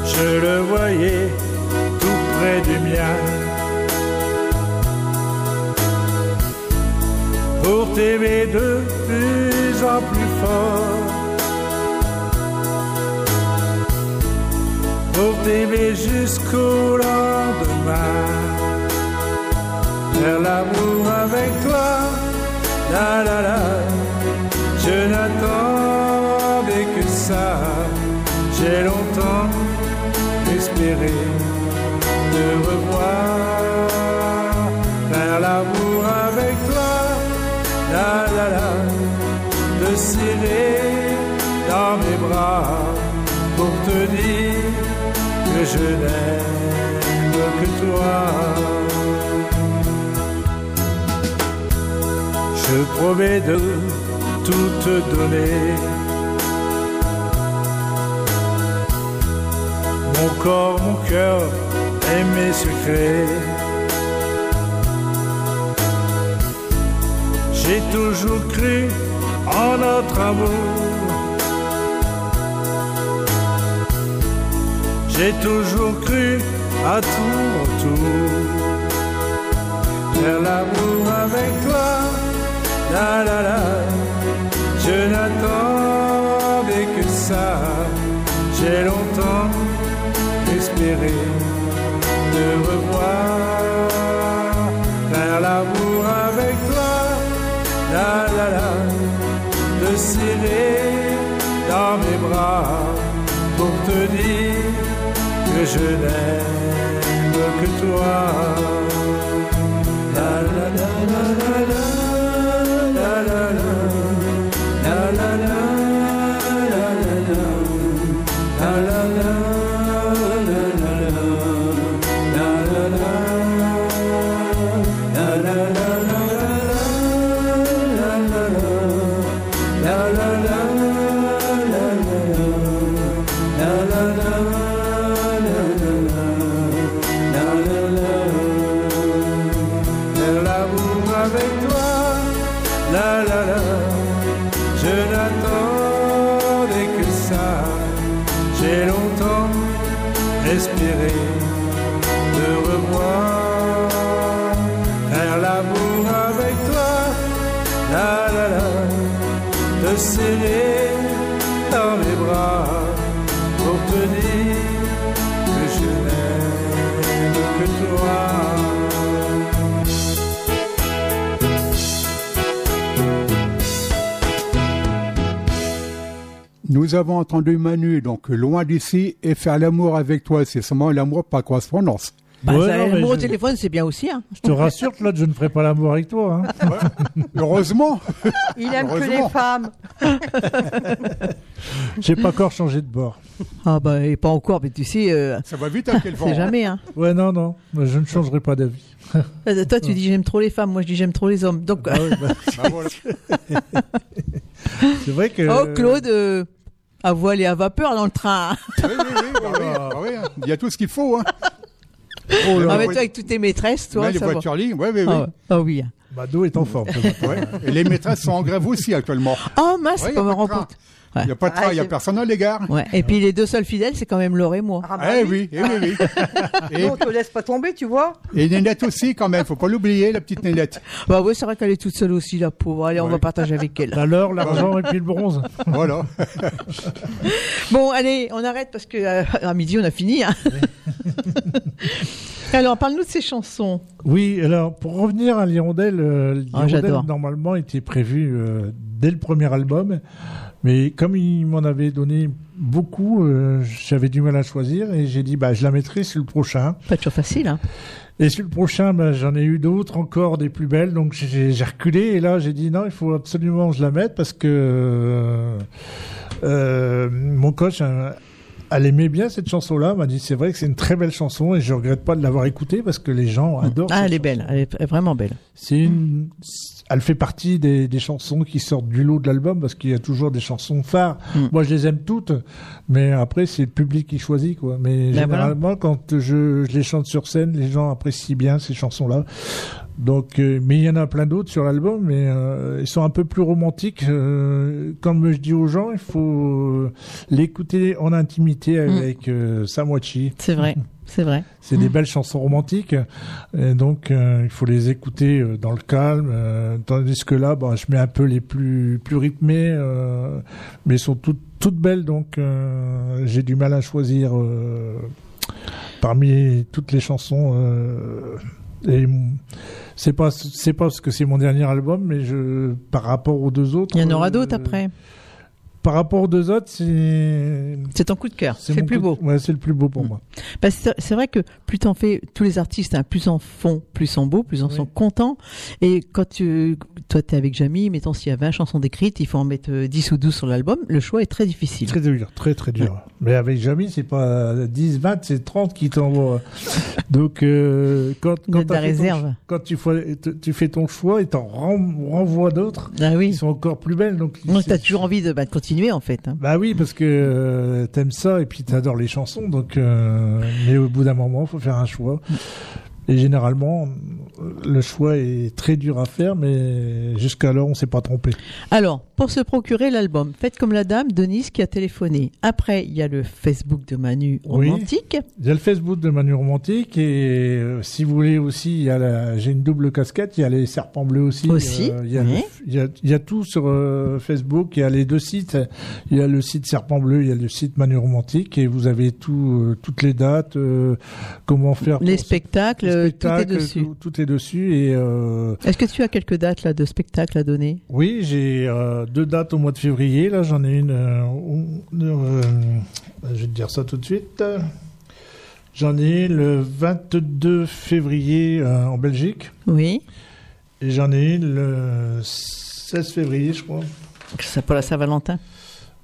Je le voyais tout près du mien. Pour t'aimer de plus en plus fort. Pour t'aimer jusqu'au lendemain. Faire l'amour avec toi. La la la, je n'attendais que ça. J'ai longtemps espéré te revoir, faire l'amour avec toi. La la la, te serrer dans mes bras pour te dire que je n'aime que toi. Je promets de tout te donner. Mon corps, mon cœur et mes secrets. J'ai toujours cru en notre amour. J'ai toujours cru à tout retour. Faire l'amour avec toi. La la la, je n'attendais que ça. J'ai longtemps espéré te revoir, faire l'amour avec toi. La la la, te serrer dans mes bras pour te dire que je n'aime que toi. La la la la. Nous avons entendu Manu, donc loin d'ici, et faire l'amour avec toi. C'est seulement l'amour par correspondance. Bah, Ouais, ça, non, mais l'amour au je- téléphone, c'est bien aussi. Hein. Je te rassure, Claude, je ne ferai pas l'amour avec toi. hein. Heureusement. Il aime que les femmes. J'ai pas encore changé de bord. Ah bah, et pas encore, mais tu sais, euh, Ça va vite à quel vent. c'est jamais. Hein. Ouais, non, non, je ne changerai pas d'avis. Euh, Toi, tu dis j'aime trop les femmes, moi je dis j'aime trop les hommes. Donc, Ah ouais, bah, Bah, voilà. c'est vrai que. oh Claude, euh, à voile et à vapeur dans le train. Oui, oui, oui, bah oui, bah oui, hein. Il y a tout ce qu'il faut. Hein. Oh ah, mais toi, avec toutes tes maîtresses, toi. Mais les voitures lignes, oui, oui, oui. Ah, ouais. Ah oui. Mado est en forme. Ouais. Et les maîtresses sont en grève aussi actuellement. Oh, mince, Ouais, pas pas marrant Il n'y a pas de train, il n'y a personne à l'égard. Ouais. Et puis les deux seuls fidèles, c'est quand même Laure et moi. Ah bah Eh oui, eh oui, oui. Et, Non, on te laisse pas tomber, tu vois. et Nénette aussi, quand même, faut pas l'oublier, la petite Nénette. Bah ouais, c'est vrai qu'elle est toute seule aussi, la pauvre. Allez, on va partager avec elle. Alors, l'argent et puis le bronze. Voilà. Bon, allez, on arrête parce que euh, à midi on a fini. Hein. Alors, parle-nous de ces chansons. Oui, alors pour revenir à l'Hirondelle, euh, Ah, l'Hirondelle normalement était prévu euh, dès le premier album, mais comme il m'en avait donné beaucoup, euh, j'avais du mal à choisir et j'ai dit bah je la mettrai sur le prochain. Pas toujours facile. Hein. Et sur le prochain, bah, j'en ai eu d'autres encore des plus belles, donc j'ai reculé et là j'ai dit non, il faut absolument que je la mette parce que euh, euh, mon coach. euh, elle aimait bien cette chanson-là, m'a dit c'est vrai que c'est une très belle chanson et je regrette pas de l'avoir écoutée parce que les gens adorent. Ah, elle est belle, elle est vraiment belle. c'est une, elle fait partie des, des chansons qui sortent du lot de l'album parce qu'il y a toujours des chansons phares. Mm. Moi, je les aime toutes, mais après, c'est le public qui choisit, quoi. Mais Ben généralement, quand je, je les chante sur scène, les gens apprécient bien ces chansons-là. Donc, euh, mais il y en a plein d'autres sur l'album, mais euh, ils sont un peu plus romantiques. Euh, comme je dis aux gens, il faut euh, l'écouter en intimité avec euh, Samwachi. C'est vrai, c'est vrai. C'est des belles chansons romantiques, et donc euh, il faut les écouter euh, dans le calme. euh, tandis que là, bah, je mets un peu les plus plus rythmées, mais elles sont toutes toutes belles, donc j'ai du mal à choisir parmi toutes les chansons. et c'est pas c'est pas parce que c'est mon dernier album, mais je par rapport aux deux autres. Il y en aura d'autres après. Par rapport aux deux autres, c'est C'est ton coup de cœur, c'est le plus beau. de- Ouais, c'est le plus beau pour moi. Parce que c'est- vrai que plus t'en fais, tous les artistes, hein, plus en font, plus en beau, plus en sont contents. Et quand tu, toi t'es avec Jamie, mettons s'il y a 20 chansons décrites, il faut en mettre euh, 10 ou 12 sur l'album, le choix est très difficile. Très dur, très très dur. Mais avec Jamie, c'est pas 10, 20, c'est 30 qui t'envoient. Donc, euh, quand, la ton tu, fais, tu- tu fais ton choix et t'en ren- renvoies d'autres, Ah oui. qui sont encore plus belles. Donc, Donc t'as toujours envie de, bah, de continuer en fait. hein. Bah oui, parce que euh, t'aimes ça et puis t'adores les chansons. Donc, euh, mais au bout d'un moment, faut faire un choix. Et généralement, le choix est très dur à faire, mais jusqu'alors, on s'est pas trompé. Alors, pour se procurer l'album, faites comme la dame Denise qui a téléphoné. Après, il y a le Facebook de Manu Oui. Romantique. Il y a le Facebook de Manu Romantique et euh, si vous voulez aussi, il y a la, j'ai une double casquette, il y a les serpents bleus aussi. Aussi, Euh, il, y a oui. le- il, y a, il y a tout sur euh, Facebook, il y a les deux sites. Il y a le site Serpent Bleu, il y a le site Manu Romantique et vous avez tout, euh, toutes les dates, comment faire Les pour- spectacles, les euh, tout est spectacles, dessus. Tout, tout est dessus et euh, Est-ce que tu as quelques dates là de spectacles à donner? Oui, j'ai euh, deux dates au mois de février. Là, j'en ai une. euh, euh, je vais te dire ça tout de suite. J'en ai le 22 février euh, en Belgique. Oui. Et j'en ai une le 16 février, je crois. C'est pour la Saint-Valentin?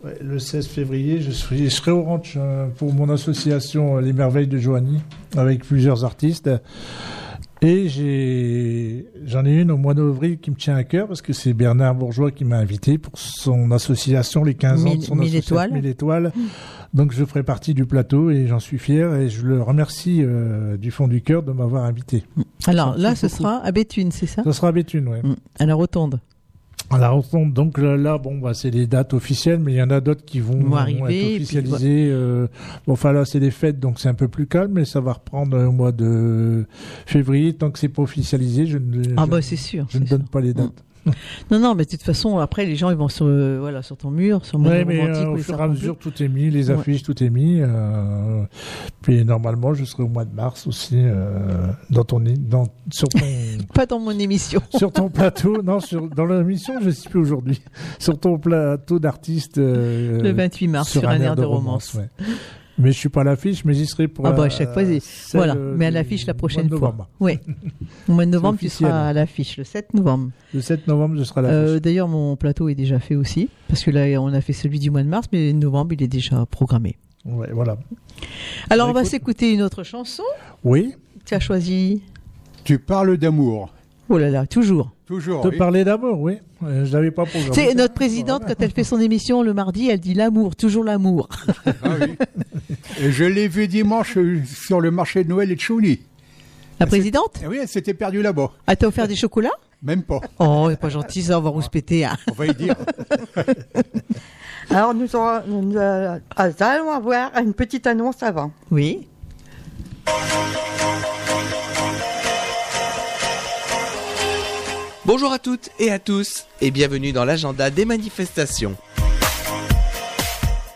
Ouais, le 16 février, je serai, je serai au ranch euh, pour mon association euh, Les Merveilles de Joanie, avec plusieurs artistes. Et j'ai, j'en ai une au mois d'avril qui me tient à cœur parce que c'est Bernard Bourgeois qui m'a invité pour son association, les 15 ans de son Mille association étoiles. Mille étoiles. Donc je ferai partie du plateau et j'en suis fier et je le remercie euh, du fond du cœur de m'avoir invité. Alors là, ce beaucoup. sera à Béthune, c'est ça? Ça sera à Béthune. Mm. À la Rotonde. À la retombe, donc là, là, bon, bah, c'est les dates officielles, mais il y en a d'autres qui vont, Vont vont arriver, être puis, officialisées. euh, bon, enfin là, c'est les fêtes, donc c'est un peu plus calme, mais ça va reprendre au mois de février. Tant que c'est pas officialisé, je ne, Ah je- bah c'est sûr. je ne donne pas les dates. Non, non, mais de toute façon, après, les gens, ils vont sur, euh, voilà, sur ton mur, sur mon Ouais, mais romantique euh, au fur et à mesure, tout est mis, les Ouais. affiches, tout est mis. euh, puis normalement, je serai au mois de mars aussi dans ton, dans, sur ton, Pas dans mon émission. sur ton plateau. Non, sur, dans l'émission, je ne suis plus aujourd'hui. Sur ton plateau d'artiste. euh, Le 28 mars, sur un air de romance. ouais. Mais je suis pas à l'affiche, mais j'y serai pour. Ah bah, à chaque fois, voilà. Mais à l'affiche la mois prochaine de fois. novembre. Oui. Au mois de novembre, tu seras à l'affiche, le 7 novembre. Le 7 novembre, je serai à l'affiche. Euh, D'ailleurs, mon plateau est déjà fait aussi. Parce que là, on a fait celui du mois de mars, mais novembre, il est déjà programmé. Ouais, voilà. Alors, Bah, on va écoute. s'écouter une autre chanson. Oui. Tu as choisi. Tu parles d'amour. Oh là là, toujours. Toujours. Te oui. parler d'amour, oui. Euh, je l'avais pas programmé. C'est notre présidente, quand elle fait son émission le mardi, elle dit l'amour, toujours l'amour. Et je l'ai vu dimanche euh, sur le marché de Noël et de Chouni. La présidente Eh Oui, elle s'était perdue là-bas. Elle t'a offert des chocolats Même pas. Oh, c'est pas gentil ça, on va se péter. hein. On va y dire. Alors nous, aurons- nous, euh, allons avoir une petite annonce avant. Oui. Bonjour à toutes et à tous et bienvenue dans l'agenda des manifestations.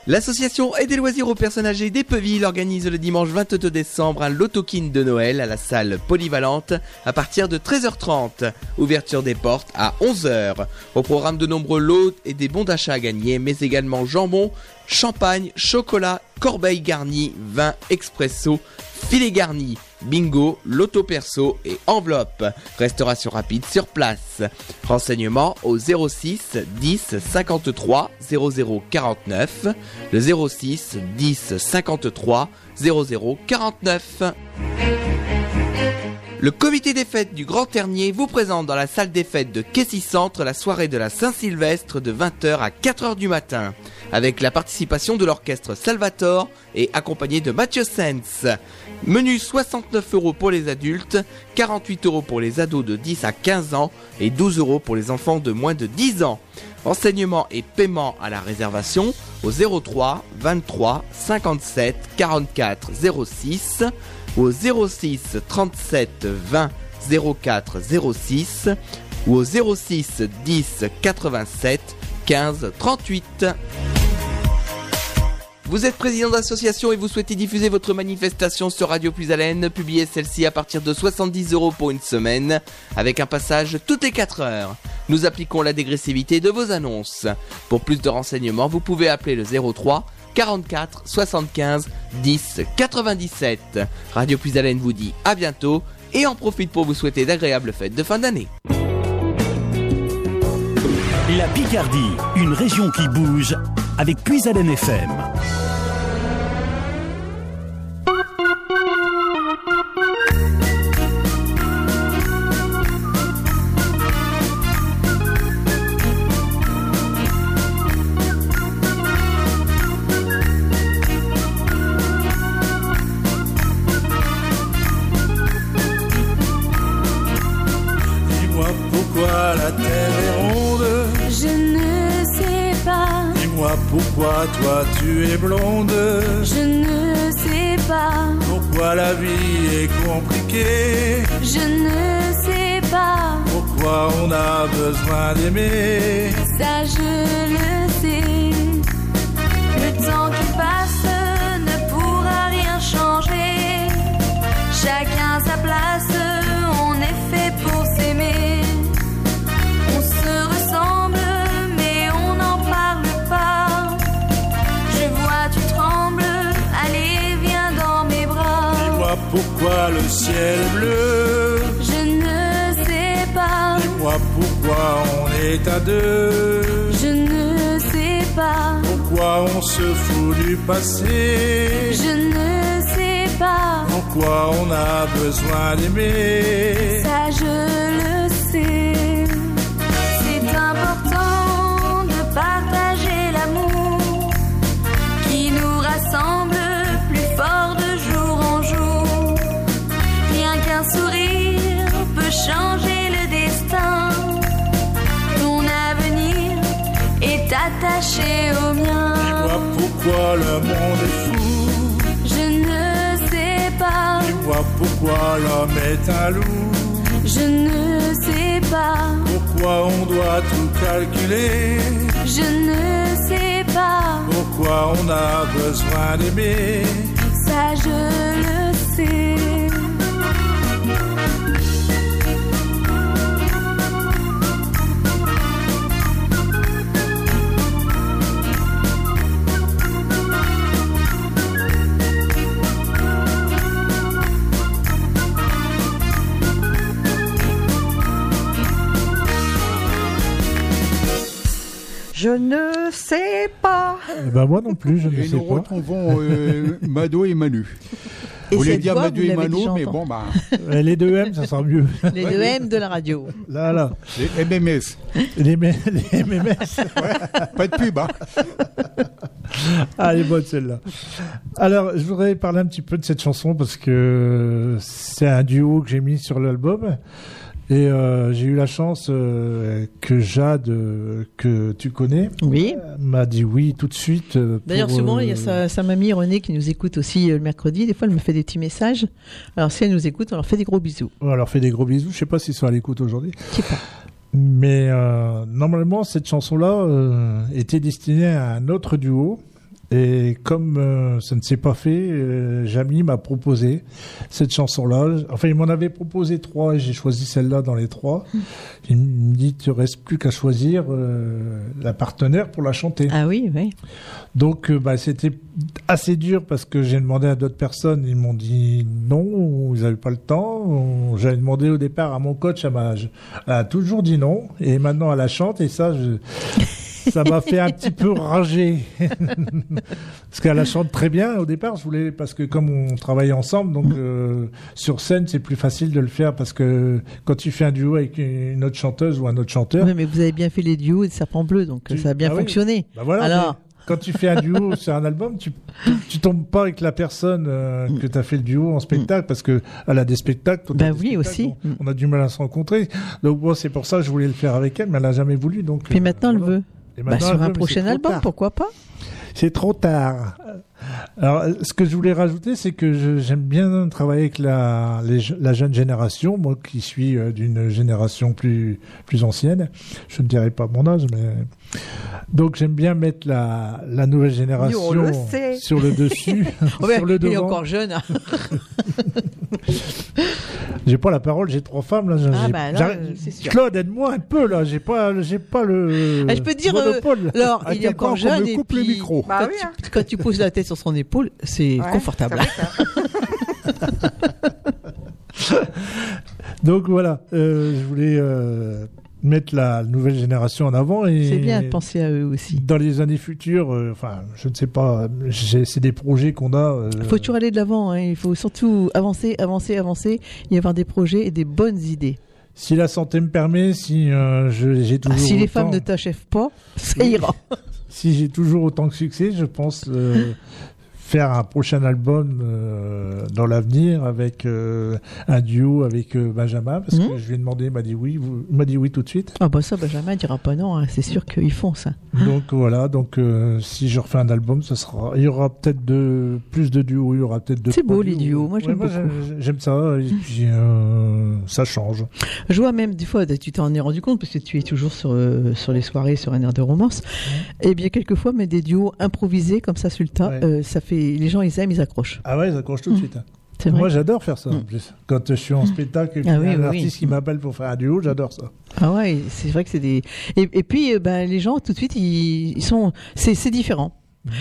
L'association Aide des loisirs aux personnes âgées d'Epeville organise le dimanche 22 décembre un lotokin de Noël à la salle polyvalente à partir de 13h30. Ouverture des portes à 11h. Au programme de nombreux lots et des bons d'achat à gagner, mais également jambon, champagne, chocolat, corbeille garnie, vin expresso, filet garni, bingo, loto perso et enveloppe. Restauration rapide sur place. Renseignements au 06 10 53 00 49, le 06 10 53 00 49. Le comité des fêtes du Grand Ternier vous présente dans la salle des fêtes de Kessy Centre la soirée de la Saint-Sylvestre de 20h à 4h du matin, avec la participation de l'orchestre Salvatore et accompagné de Mathieu Sens. Menu 69 euros pour les adultes, 48 euros pour les ados de 10 à 15 ans et 12 euros pour les enfants de moins de 10 ans. Renseignements et paiement à la réservation au 03 23 57 44 06 ou au 06 37 20 04 06 ou au 06 10 87 15 38. Vous êtes président d'association et vous souhaitez diffuser votre manifestation sur Radio Plus Haleine, publiez celle-ci à partir de 70 euros pour une semaine, avec un passage toutes les 4 heures. Nous appliquons la dégressivité de vos annonces. Pour plus de renseignements, vous pouvez appeler le 03 44 75 10 97. Radio Plus Haleine vous dit à bientôt et en profite pour vous souhaiter d'agréables fêtes de fin d'année. La Picardie, une région qui bouge avec Puisalène FM. Pourquoi toi tu es blonde. je ne sais pas, Pourquoi la vie est compliquée? je ne sais pas, Pourquoi on a besoin d'aimer? ça je le sais. Le temps qui passe ne pourra rien changer. Chacun sa place, pourquoi le ciel est bleu. Je ne sais pas, Dis-moi pourquoi on est à deux. je ne sais pas, Pourquoi on se fout du passé. je ne sais pas, Pourquoi on a besoin d'aimer. ça je le sais. Changer le destin. Ton avenir est attaché au mien. Dis-moi pourquoi le monde est fou. Je ne sais pas, Dis-moi pourquoi l'homme est un loup. je ne sais pas, Pourquoi on doit tout calculer. je ne sais pas, Pourquoi on a besoin d'aimer. ça je le sais. Je ne sais pas. Eh ben moi non plus, je ne Et sais nous pas. retrouvons euh, Mado et Manu. Vous voulez dire voix, Manu vous et Mano, déjà mais bon, bah, Euh, Les deux M, ça sera mieux. Les deux M de la radio. Là, là. les MMS. Les, M- les MMS. Pas de pub, hein. Ah, elle est bonne celle-là. Alors, je voudrais parler un petit peu de cette chanson parce que c'est un duo que j'ai mis sur l'album. Et euh, j'ai eu la chance euh, que Jade, euh, que tu connais, Oui. m'a dit oui tout de suite. D'ailleurs, souvent, il y a sa, sa mamie Renée qui nous écoute aussi le mercredi. Des fois, elle me fait des petits messages. Alors, si elle nous écoute, on leur fait des gros bisous. On leur fait des gros bisous. Je sais pas s'ils sont à l'écoute aujourd'hui. Je sais pas. Mais normalement, cette chanson-là était destinée à un autre duo. Et comme euh, ça ne s'est pas fait, euh, Jamy m'a proposé cette chanson-là. Enfin, il m'en avait proposé trois et j'ai choisi celle-là dans les trois. Il me dit, tu restes plus qu'à choisir euh, la partenaire pour la chanter. Ah oui, oui. Donc, euh, bah, c'était assez dur parce que j'ai demandé à d'autres personnes, ils m'ont dit non, ils n'avaient pas le temps. J'avais demandé au départ à mon coach, elle m'a elle a toujours dit non, et maintenant elle la chante, et ça, je, ça m'a fait un petit peu rager. parce qu'elle la chante très bien au départ, je voulais, parce que comme on travaille ensemble, donc euh, sur scène, c'est plus facile de le faire parce que quand tu fais un duo avec une autre chanteuse ou un autre chanteur, Oui, mais vous avez bien fait les duos de Serpent Bleu, donc Tu- ça a bien Ah oui. fonctionné. Bah voilà, Alors, mais quand tu fais un duo sur un album, tu, tu tombes pas avec la personne euh, que tu as fait le duo en spectacle parce que elle a des spectacles. toi, Bah des oui, spectacles, aussi. On, on a du mal à se rencontrer. Donc bon, c'est pour ça que je voulais le faire avec elle, mais elle n'a jamais voulu. Donc, puis euh, maintenant, elle voilà. veut. Et Bah, sur un prochain album, pourquoi pas? C'est trop tard. Alors, ce que je voulais rajouter, c'est que j'aime bien travailler avec la, les je- la jeune génération, moi qui suis euh, d'une génération plus, plus ancienne. Je ne dirais pas mon âge, mais. Donc, j'aime bien mettre la, la nouvelle génération le sur le dessus, sur le Il est devant. encore jeune. hein. J'ai pas la parole, j'ai trois femmes là. Ah bah là, euh, sûr. Claude, aide-moi un peu là. J'ai pas, j'ai pas le. Ah, je peux te dire, euh, alors, À il est encore jeune me et coupe le puis micro. Bah quand, oui, tu, hein. quand tu poses la tête sur son épaule, c'est Ouais, confortable. Donc voilà, euh, je voulais euh, mettre la nouvelle génération en avant et C'est bien de penser à eux aussi. dans les années futures, euh, enfin, je ne sais pas, j'ai- c'est des projets qu'on a. euh, Il faut toujours aller de l'avant. hein. Il faut surtout avancer, avancer, avancer, y avoir des projets et des bonnes idées. si la santé me permet, si euh, je- j'ai Ah, toujours si les femmes ne t'achèvent pas, ça Oui. ira. si j'ai toujours autant de succès, je pense euh, faire un prochain album euh, dans l'avenir avec euh, un duo avec euh, Benjamin parce que je lui ai demandé, il m'a dit oui, vous- il m'a dit oui tout de suite. Ah bah ça, Benjamin dira pas non. hein. C'est sûr qu'ils font ça. Donc voilà, donc si je refais un album, ce sera, il y aura peut-être de plus de duos, il y aura peut-être de. C'est beau, les duos. Moi, j'aime beaucoup. j'ai- J'aime ça et puis ça change. Je vois même des fois, tu t'en es rendu compte parce que tu es toujours sur, sur les soirées sur un air de romance. Et bien quelquefois, mais des duos improvisés comme ça sur le tas, Ouais. ça fait les gens ils aiment, ils accrochent. Ah ouais, ça accroche tout de Mhm. suite. hein. Moi, j'adore faire ça. en Mhm. plus. Quand je suis en spectacle et qu'il Ah y a un oui, oui. artiste qui m'appelle pour faire un duo, j'adore ça. Ah ouais, c'est vrai que c'est des. Et, et puis euh, ben, les gens tout de suite ils, ils sont, c'est différent.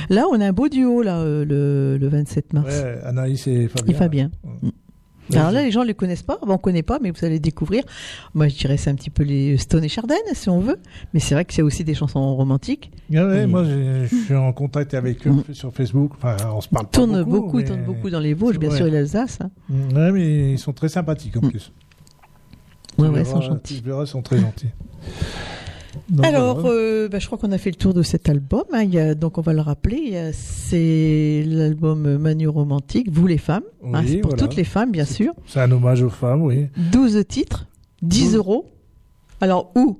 Là, on a un beau duo là euh, le, le 27 mars. Ouais, Anaïs et Fabien. Et Fabien. Mm. Alors là, les gens ne les connaissent pas, Bon, on ne connaît pas, mais vous allez découvrir. Moi, je dirais c'est un petit peu les Stone et Chardin, si on veut. Mais c'est vrai que c'est aussi des chansons romantiques. Ah ouais, Et- moi, je suis en contact avec eux Mm. sur Facebook. Enfin, on se parle pas Tourne beaucoup. beaucoup, mais- tourne beaucoup dans les Vosges, bien Ouais. sûr, et l'Alsace. hein. Ouais, mais ils sont très sympathiques en Mm. plus. Ouais, ouais, ils sont gentils. Ils sont très gentils. Donc, Alors, voilà. euh, bah, je crois qu'on a fait le tour de cet album. hein. Il y a, donc, on va le rappeler. a- C'est l'album Manu Romantique, Vous les femmes. hein, c'est pour voilà. toutes les femmes, bien sûr. c'est un hommage aux femmes, oui. 12 titres, 10 Douze. euros. Alors, où?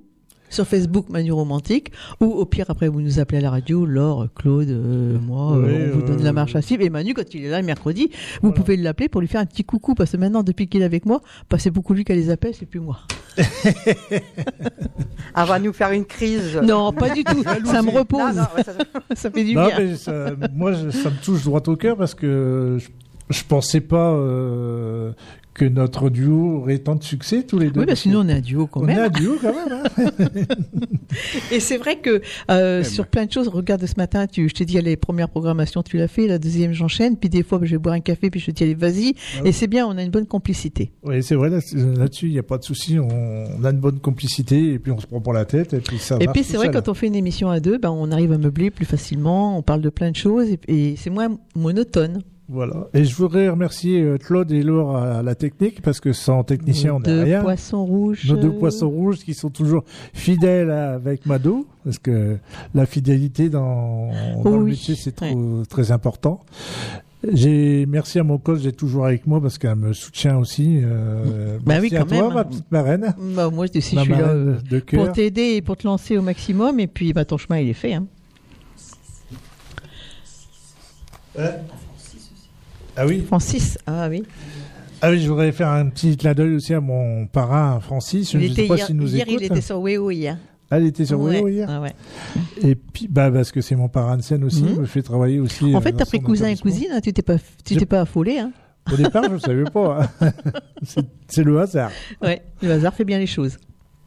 Sur Facebook Manu Romantique, ou au pire, après, vous nous appelez à la radio, Laure, Claude, euh, moi, Oui, euh, on vous donne euh, la marche à suivre. Et Manu, quand il est là le mercredi, vous Voilà. pouvez l'appeler pour lui faire un petit coucou, parce que maintenant, depuis qu'il est avec moi, bah, c'est beaucoup lui qui les appelle, c'est plus moi. Elle va nous faire une crise. Non, pas du tout. ça me repose. Non, non, ouais, ça- ça fait du Non, bien. mais ça- moi, je- ça me touche droit au cœur parce que je, je pensais pas euh, que notre duo aurait tant de succès tous les deux. Oui, parce que nous, on est un duo quand on même. est un duo quand même. hein. Et c'est vrai que euh, sur plein de choses, regarde ce matin, tu, je t'ai dit, les premières programmations, tu l'as fait, la deuxième, j'enchaîne, puis des fois, je vais boire un café, puis je te dis, allez, vas-y. Ah oui. Et c'est bien, on a une bonne complicité. Oui, c'est vrai, là- là-dessus, il n'y a pas de souci. On, on a une bonne complicité et puis on se prend pour la tête et puis ça et marche puis, c'est vrai, quand on fait une émission à deux, ben, on arrive à meubler plus facilement, on parle de plein de choses, et, et c'est moins monotone. Voilà. Et je voudrais remercier euh, Claude et Laure à la technique parce que sans technicien, on Deux rien. poissons rouges. Nos deux poissons rouges qui sont toujours fidèles à- avec Mado, parce que la fidélité dans, dans le Oui, métier, c'est très important. J'ai merci à mon coach, j'ai toujours avec moi parce qu'elle me soutient aussi. Euh, Bah oui, merci à quand toi, même. ma petite marraine. Bah, moi, je suis Ma là euh, de cœur. pour t'aider et pour te lancer au maximum. Et puis, bah, ton chemin, il est fait. Hein. Ah oui. Francis, ah oui. Ah oui, je voudrais faire un petit clin d'œil aussi à mon parrain Francis. Je Il ne était sais pas hier, nous hier, écoute. il était sur Weo hier. Ah, il était sur Ouais, Weo hier. ah ouais. Et puis, bah, parce que c'est mon parrain de scène aussi, Mhm. il me fait travailler aussi. En euh, fait, dans t'as pris cousin et cousine, hein, tu t'es pas, tu J'ai- t'es pas affolé. Hein. Au départ, je ne savais pas. hein. C'est- le hasard. Ouais, le hasard fait bien les choses.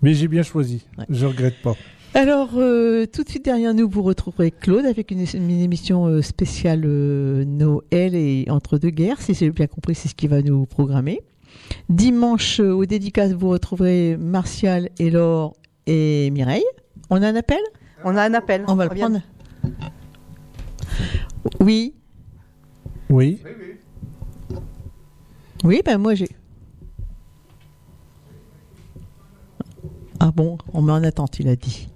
Mais j'ai bien choisi. Je regrette pas. Alors, euh, tout de suite derrière nous, vous retrouverez Claude avec une, une émission euh, spéciale euh, Noël et entre deux guerres. Si j'ai bien compris, c'est ce qui va nous programmer. Dimanche, euh, au dédicace, vous retrouverez Martial, Laure et Mireille. On a un appel? On a un appel. On va le prendre. Oui. Oui. Oui, ben moi j'ai. Ah bon, on met en attente, il a dit.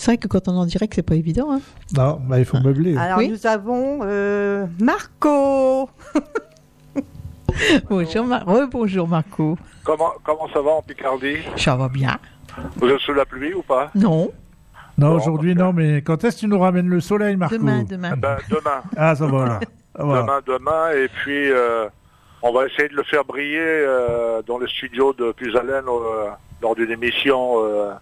C'est vrai que quand on est en direct, c'est pas évident. Hein. Non, bah, il faut meubler. Alors Oui. nous avons euh, Marco. bonjour, Mar- Marco. Comment, comment ça va en Picardie? Ça va bien Vous êtes sous la pluie ou pas? Non. Non, Bon, aujourd'hui, non, mais quand est-ce que tu nous ramènes le soleil, Marco? Demain, demain. Ben, Demain. Ah, ça va, là. Ah, voilà. Demain, demain, et puis euh, on va essayer de le faire briller euh, dans le studio de Puisalène euh, lors d'une émission euh,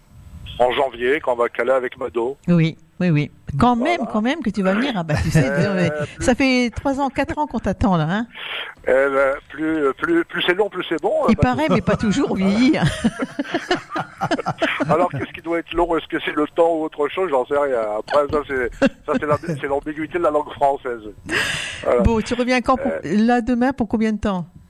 en janvier, quand on va caler avec Mado. Oui, oui, oui. Quand même, quand même que tu vas venir. Ah bah, tu sais, Euh, ça fait 3 ans, 4 ans qu'on t'attend là. Hein. Eh ben, plus plus, plus c'est long, plus c'est bon. Il Euh, paraît, mais pas toujours vieillir. Alors qu'est-ce qui doit être long? Est-ce que c'est le temps ou autre chose? J'en sais rien. Après, ça c'est l'ambiguïté de la langue française. Voilà. Bon, tu reviens quand pour- là demain pour combien de temps? Euh,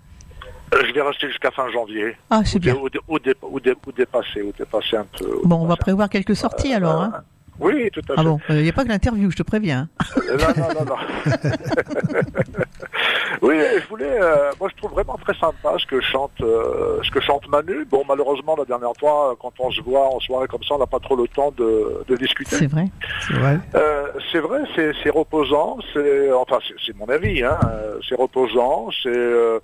Je vais rester jusqu'à fin janvier. Ah, c'est bien. Ou, dé- ou dé- ou dé- ou dépasser, ou dépasser un peu. Bon, on va prévoir quelques sorties alors. Hein. Oui, tout à fait. Ah bon, il n'y a pas que l'interview, je te préviens. Euh, Non, non, non, non. oui, je voulais. euh, moi, je trouve vraiment très sympa ce que chante, euh, ce que chante Manu. Bon, malheureusement, la dernière fois, quand on se voit en soirée comme ça, on n'a pas trop le temps de, de discuter. C'est vrai. C'est vrai. Euh, c'est vrai, c'est reposant. C'est enfin, c'est- mon avis. Hein, euh, c'est reposant. C'est euh,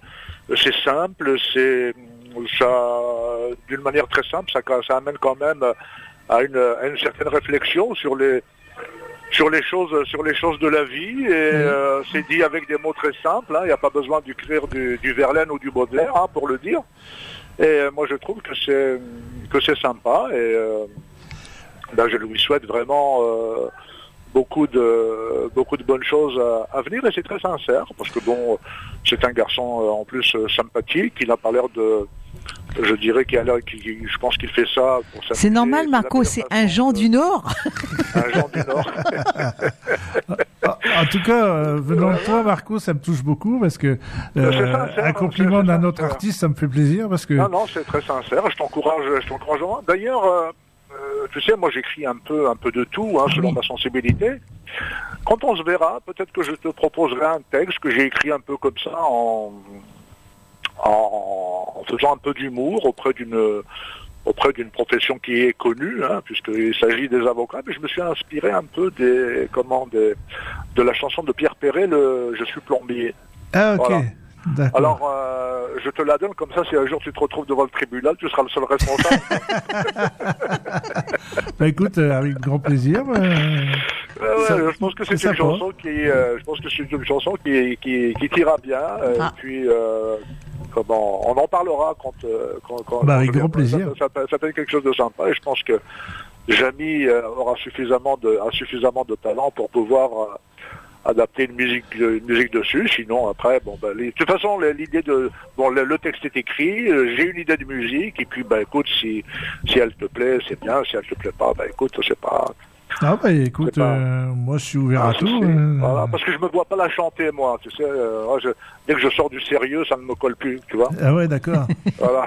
c'est simple. C'est ça d'une manière très simple. Ça, ça amène quand même à une, à une certaine réflexion sur les sur les choses sur les choses de la vie et euh, c'est dit avec des mots très simples. hein. Il n'y a pas besoin d'écrire du, du Verlaine ou du Baudelaire hein, pour le dire. Et euh, moi, je trouve que c'est que c'est sympa et euh, ben, je lui souhaite vraiment beaucoup de beaucoup de bonnes choses à, à venir et c'est très sincère parce que bon, c'est un garçon euh, en plus euh, sympathique. Il n'a pas l'air de je dirais qu'il a l'air, qu'il- je pense qu'il fait ça pour C'est normal, Marco, c'est un Jean du Nord. un Jean du Nord. Ah, En tout cas, euh, venant de toi, Marco, ça me touche beaucoup parce que euh, sincère, un compliment d'un autre artiste, ça me fait plaisir parce que Non, non, c'est très sincère. Je t'encourage, je t'encourage. D'ailleurs, euh, tu sais, moi j'écris un peu, un peu de tout, hein, selon ma sensibilité. Quand on se verra, peut-être que je te proposerai un texte que j'ai écrit un peu comme ça en, en, en faisant un peu d'humour auprès d'une auprès d'une profession qui est connue, hein, puisqu'il s'agit des avocats, mais je me suis inspiré un peu des comment des, de la chanson de Pierre Perret, le Je suis plombier. ah ok, Voilà. Alors, euh, je te la donne comme ça, si un jour tu te retrouves devant le tribunal, tu seras le seul responsable. Bah écoute, euh, avec grand plaisir. euh, Ça- je pense que c'est une chanson qui, euh, je pense que c'est une chanson qui, qui, qui t'ira bien. Ah. Et puis, euh, comment, on en parlera quand, quand, quand Bah, avec grand plaisir. Ça, ça, ça peut être quelque chose de sympa. Et je pense que Jamie aura suffisamment de, a suffisamment de talent pour pouvoir euh, adapter une musique, une dessus. Sinon, après, bon, bah, les- de toute façon, l'idée de, bon, le, texte est écrit. euh, J'ai une idée de musique. Et puis, bah, écoute, si, elle te plaît, c'est bien. Si elle te plaît pas, bah, écoute, c'est pas. Ah bah écoute, euh, moi je suis ouvert à tout. euh, Voilà, parce que je me vois pas la chanter, moi. Tu sais, euh, moi, je- dès que je sors du sérieux, ça ne me colle plus, tu vois. Ah ouais, d'accord. Voilà.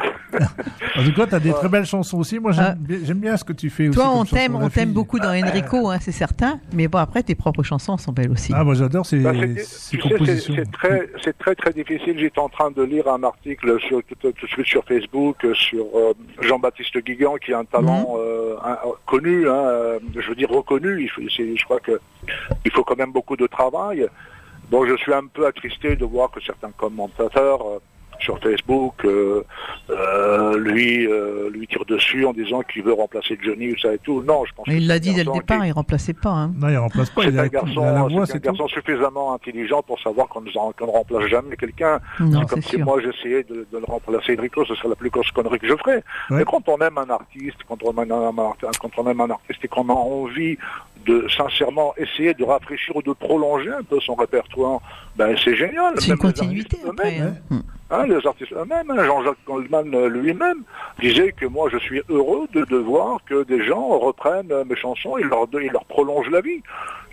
En tout cas, t'as des Ouais. très belles chansons aussi. Moi, j'aime bien, j'aime bien ce que tu fais aussi. Toi, comme on t'aime, on t'aime beaucoup dans Enrico, hein, c'est certain. Mais bon, après, tes propres chansons sont belles aussi. Ah, moi j'adore ces, Bah, c'est- ces tu sais, c'est- compositions. c'est très, c'est très très difficile. J'étais en train de lire un article sur, tout, tout de suite sur Facebook sur euh, Jean-Baptiste Guigan, qui a un talent euh, un- un- connu, hein, je veux dire reconnu. Je crois que il faut quand même beaucoup de travail. Bon, je suis un peu attristé de voir que certains commentateurs euh, sur Facebook euh, euh, lui euh, lui tirent dessus en disant qu'il veut remplacer Johnny ou ça et tout. Non, je pense. Mais il l'a dit dès le départ, qui- il remplaçait pas. Hein. Non, il remplace pas. c'est un la garçon, voix, c'est un garçon suffisamment intelligent pour savoir qu'on ne, remplace jamais quelqu'un. Non, c'est comme si sûr. moi j'essayais de, de le remplacer Enrico, ce serait la plus grosse connerie que je ferais. Ouais. Mais quand on aime un artiste, quand on aime un, artiste- quand on aime un artiste et qu'on a envie de sincèrement essayer de rafraîchir ou de prolonger un peu son répertoire, ben c'est génial. C'est une continuité après. eux-mêmes, hein. Hein, les artistes eux-mêmes, hein, Jean-Jacques Goldman euh, lui-même disait que moi je suis heureux de, de voir que des gens reprennent euh, mes chansons et leur, et leur prolongent la vie.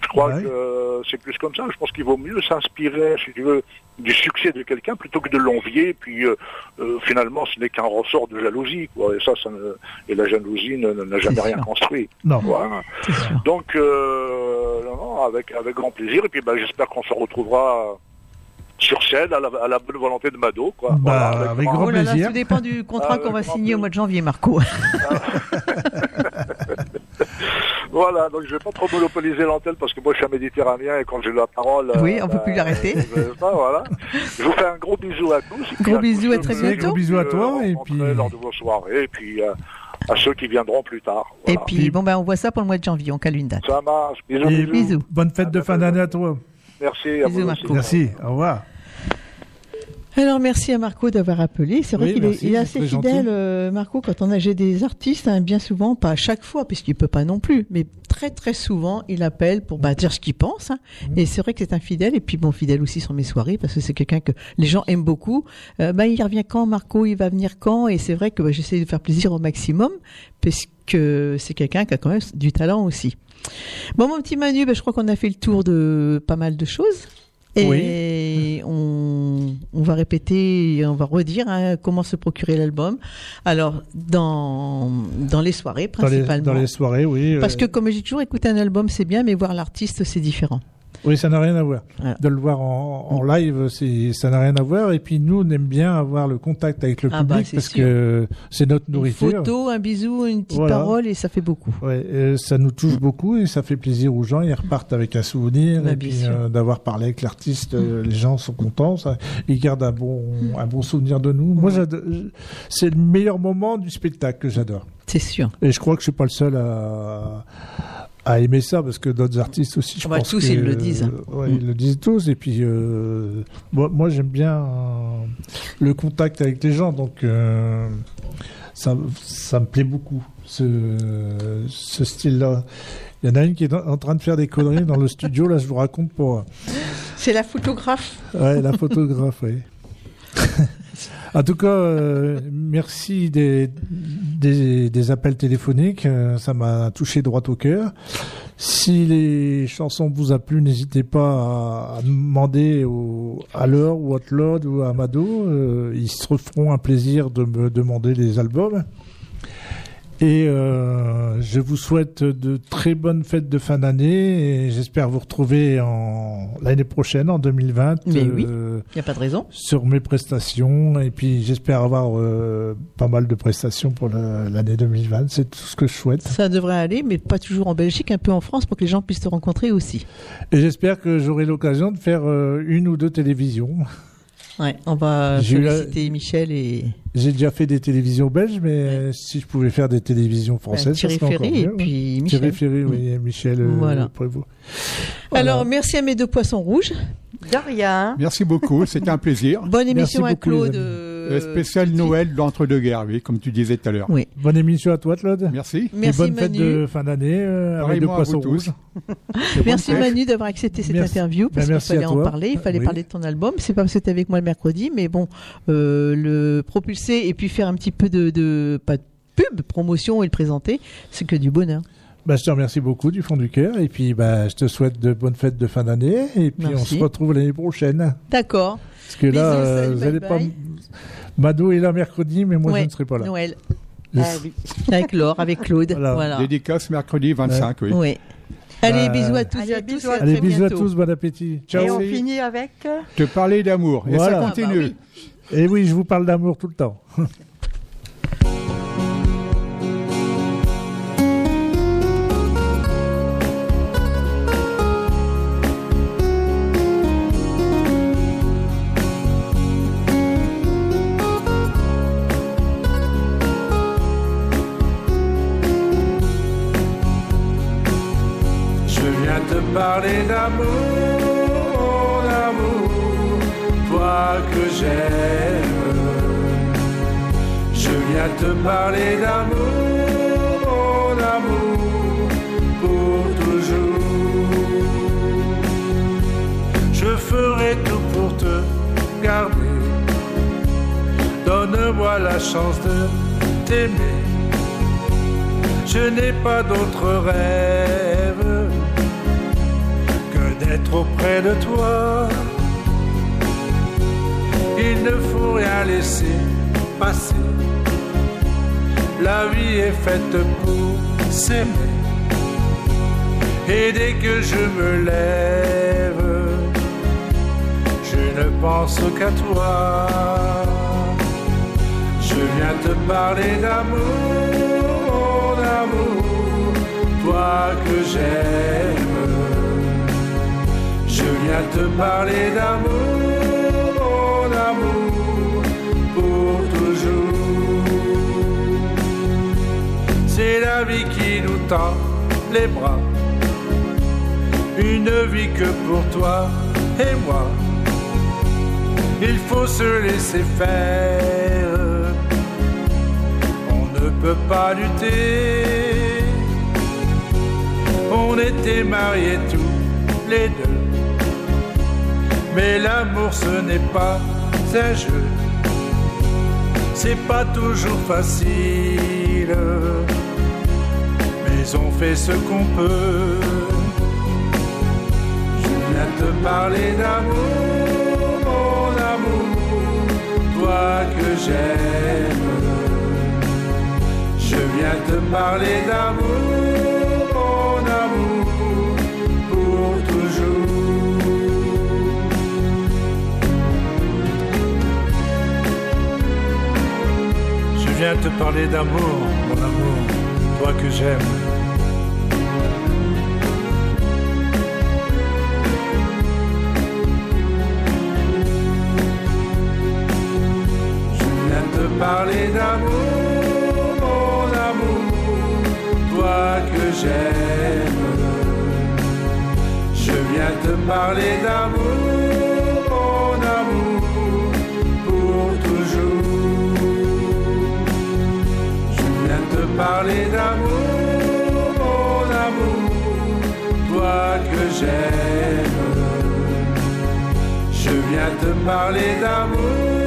Je crois Ouais. que c'est plus comme ça. Je pense qu'il vaut mieux s'inspirer, si tu veux, du succès de quelqu'un plutôt que de l'envier. Puis euh, euh, finalement, ce n'est qu'un ressort de jalousie. Quoi. Et ça, ça ne- et la jalousie ne- ne- n'a jamais rien sûr. construit. Non. Voilà. Donc, euh, non, non, avec, avec grand plaisir. Et puis, ben, j'espère qu'on se retrouvera sur scène à la, à la bonne volonté de Mado. Quoi. Bah, Voilà, avec grand- grand Oh là là, plaisir. tout dépend du contrat Ah, qu'on va signer au mois de janvier, Marco. Voilà, donc je vais pas trop monopoliser l'antenne parce que moi je suis un méditerranéen et quand j'ai la parole... Oui, on peut ben, plus l'arrêter. euh, ben, voilà. Je vous fais un gros bisou à tous. et Gros à bisous, à ceux très bientôt. Gros bisous à toi, euh, et puis- lors de vos soirées et puis euh, à ceux qui viendront plus tard. Et puis, bon, ben, on voit ça pour le mois de janvier, on cale une date. Ça marche. Bisous, Et bisous. Bisous. Bonne fête de fin d'année à toi. Merci. Bisous, à vous. Marco. Merci. Au revoir. Alors merci à Marco d'avoir appelé. C'est vrai Oui, qu'il est, il assez fidèle, euh, Marco, quand on a j'ai des artistes, hein, bien souvent, pas à chaque fois, puisqu'il peut pas non plus, mais très très souvent, il appelle pour bah, dire ce qu'il pense. hein. Mhm. Et c'est vrai que c'est un fidèle, et puis bon, fidèle aussi sur mes soirées, parce que c'est quelqu'un que les gens aiment beaucoup. Euh, bah, il revient quand, Marco? Il va venir quand? Et c'est vrai que bah, j'essaie de faire plaisir au maximum, puisque c'est quelqu'un qui a quand même du talent aussi. Bon, mon petit Manu, bah, je crois qu'on a fait le tour de pas mal de choses. Et on, on va répéter, et on va redire hein, comment se procurer l'album. Alors, dans, dans les soirées, Dans les, principalement. dans les soirées, oui. Parce euh, que, comme j'ai toujours écouté un album, c'est bien, mais voir l'artiste, c'est différent. Oui, ça n'a rien à voir. Voilà. De le voir en, en live, ça n'a rien à voir. Et puis nous, on aime bien avoir le contact avec le Ah bah, public c'est parce sûr. que c'est notre Une nourriture. photo, un bisou, une petite Voilà. parole, et ça fait beaucoup. Ouais, ça nous touche beaucoup et ça fait plaisir aux gens. Ils repartent avec un souvenir Bah, et puis euh, d'avoir parlé avec l'artiste, euh, les gens sont contents. Ça, ils gardent un bon, un bon souvenir de nous. Moi, c'est le meilleur moment du spectacle que j'adore. C'est sûr. Et je crois que je suis pas le seul à, à aimer ça parce que d'autres artistes aussi, je Ah bah, pense tous, que- ils le disent. ouais, Mm. ils le disent tous. Et puis euh, moi, moi, j'aime bien euh, le contact avec les gens, donc euh, ça, ça me plaît beaucoup ce, ce style-là. Il y en a une qui est en en train de faire des conneries dans le studio. Là, je vous raconte pour. C'est la photographe. Ouais, la photographe, oui. en tout cas, euh, merci des, des, appels téléphoniques. euh, ça m'a touché droit au cœur. Si les chansons vous a plu, n'hésitez pas à, à demander au, à Laure ou à Claude ou à Mado. euh, ils se feront un plaisir de me demander les albums. Et euh, je vous souhaite de très bonnes fêtes de fin d'année et j'espère vous retrouver en l'année prochaine, en 2020. Mais oui. euh, Il n'y a pas de raison. sur mes prestations et puis j'espère avoir euh, pas mal de prestations pour l'année 2020. C'est tout ce que je souhaite. Ça devrait aller, mais pas toujours en Belgique, un peu en France, pour que les gens puissent te rencontrer aussi. Et j'espère que j'aurai l'occasion de faire euh, une ou deux télévisions. Ouais, on va eu la- féliciter Michel et J'ai déjà fait des télévisions belges, mais si je pouvais faire des télévisions françaises, ça Thierry serait encore Ferry et mieux, ouais. puis Michel. Thierry Ferry, oui, et Michel euh, Voilà. Prévost. Alors, merci à mes deux poissons rouges. De rien. Merci beaucoup, c'était un plaisir. Bonne émission à beaucoup, les Claude. Euh, spécial Noël d'entre-deux-guerres, oui, comme tu disais tout à l'heure. Oui. Bonne émission à toi, Claude. Merci. Merci, et bonne fête Manu. de fin d'année euh, avec deux Pareillement à vous poissons rouges. Merci Manu d'avoir accepté cette Merci. interview parce Ben, qu'il fallait en parler, il fallait Oui. parler de ton album. C'est pas parce que tu avec moi le mercredi, mais bon, euh, le propulser et puis faire un petit peu de, de pas de pub, promotion et le présenter, c'est que du bonheur. Bah, je te remercie beaucoup du fond du cœur et puis bah, je te souhaite de bonnes fêtes de fin d'année et puis on se retrouve l'année prochaine. D'accord. Parce que là, Bisous, euh, salut, vous bye allez pas. Mado est là mercredi, mais moi Ouais, je ne serai pas là. Noël. Ah oui. Avec Laure, avec Claude. Voilà. Voilà. Dédicace mercredi 25, oui. Oui. Allez, Euh, bisous à tous Allez, et à tous. à Allez, bisous à tous, bon appétit. Ciao. Et on finit avec. euh, Te parler d'amour. Et ça continue. Ah bah Et oui, je vous parle d'amour tout le temps. parler d'amour, mon amour, toi que j'aime. Je viens te parler d'amour, mon amour, pour toujours. Je ferai tout pour te garder. Donne-moi la chance de t'aimer. Je n'ai pas d'autre rêve d'être auprès de toi. Il ne faut rien laisser passer. La vie est faite pour s'aimer. Et dès que je me lève, je ne pense qu'à toi. Je viens te parler d'amour, mon amour, toi que j'aime. Viens te parler d'amour, mon amour, pour toujours. C'est la vie qui nous tend les bras, une vie que pour toi et moi. Il faut se laisser faire. On ne peut pas lutter. On était mariés tous les deux. Mais l'amour ce n'est pas un jeu. C'est pas toujours facile. Mais on fait ce qu'on peut. Je viens te parler d'amour, mon amour, toi que j'aime. Je viens te parler d'amour, viens te parler d'amour, mon amour, toi que j'aime. Je viens te parler d'amour, mon amour, toi que j'aime. Je viens te parler d'amour, parler d'amour, mon amour, toi que j'aime. Je viens te parler d'amour,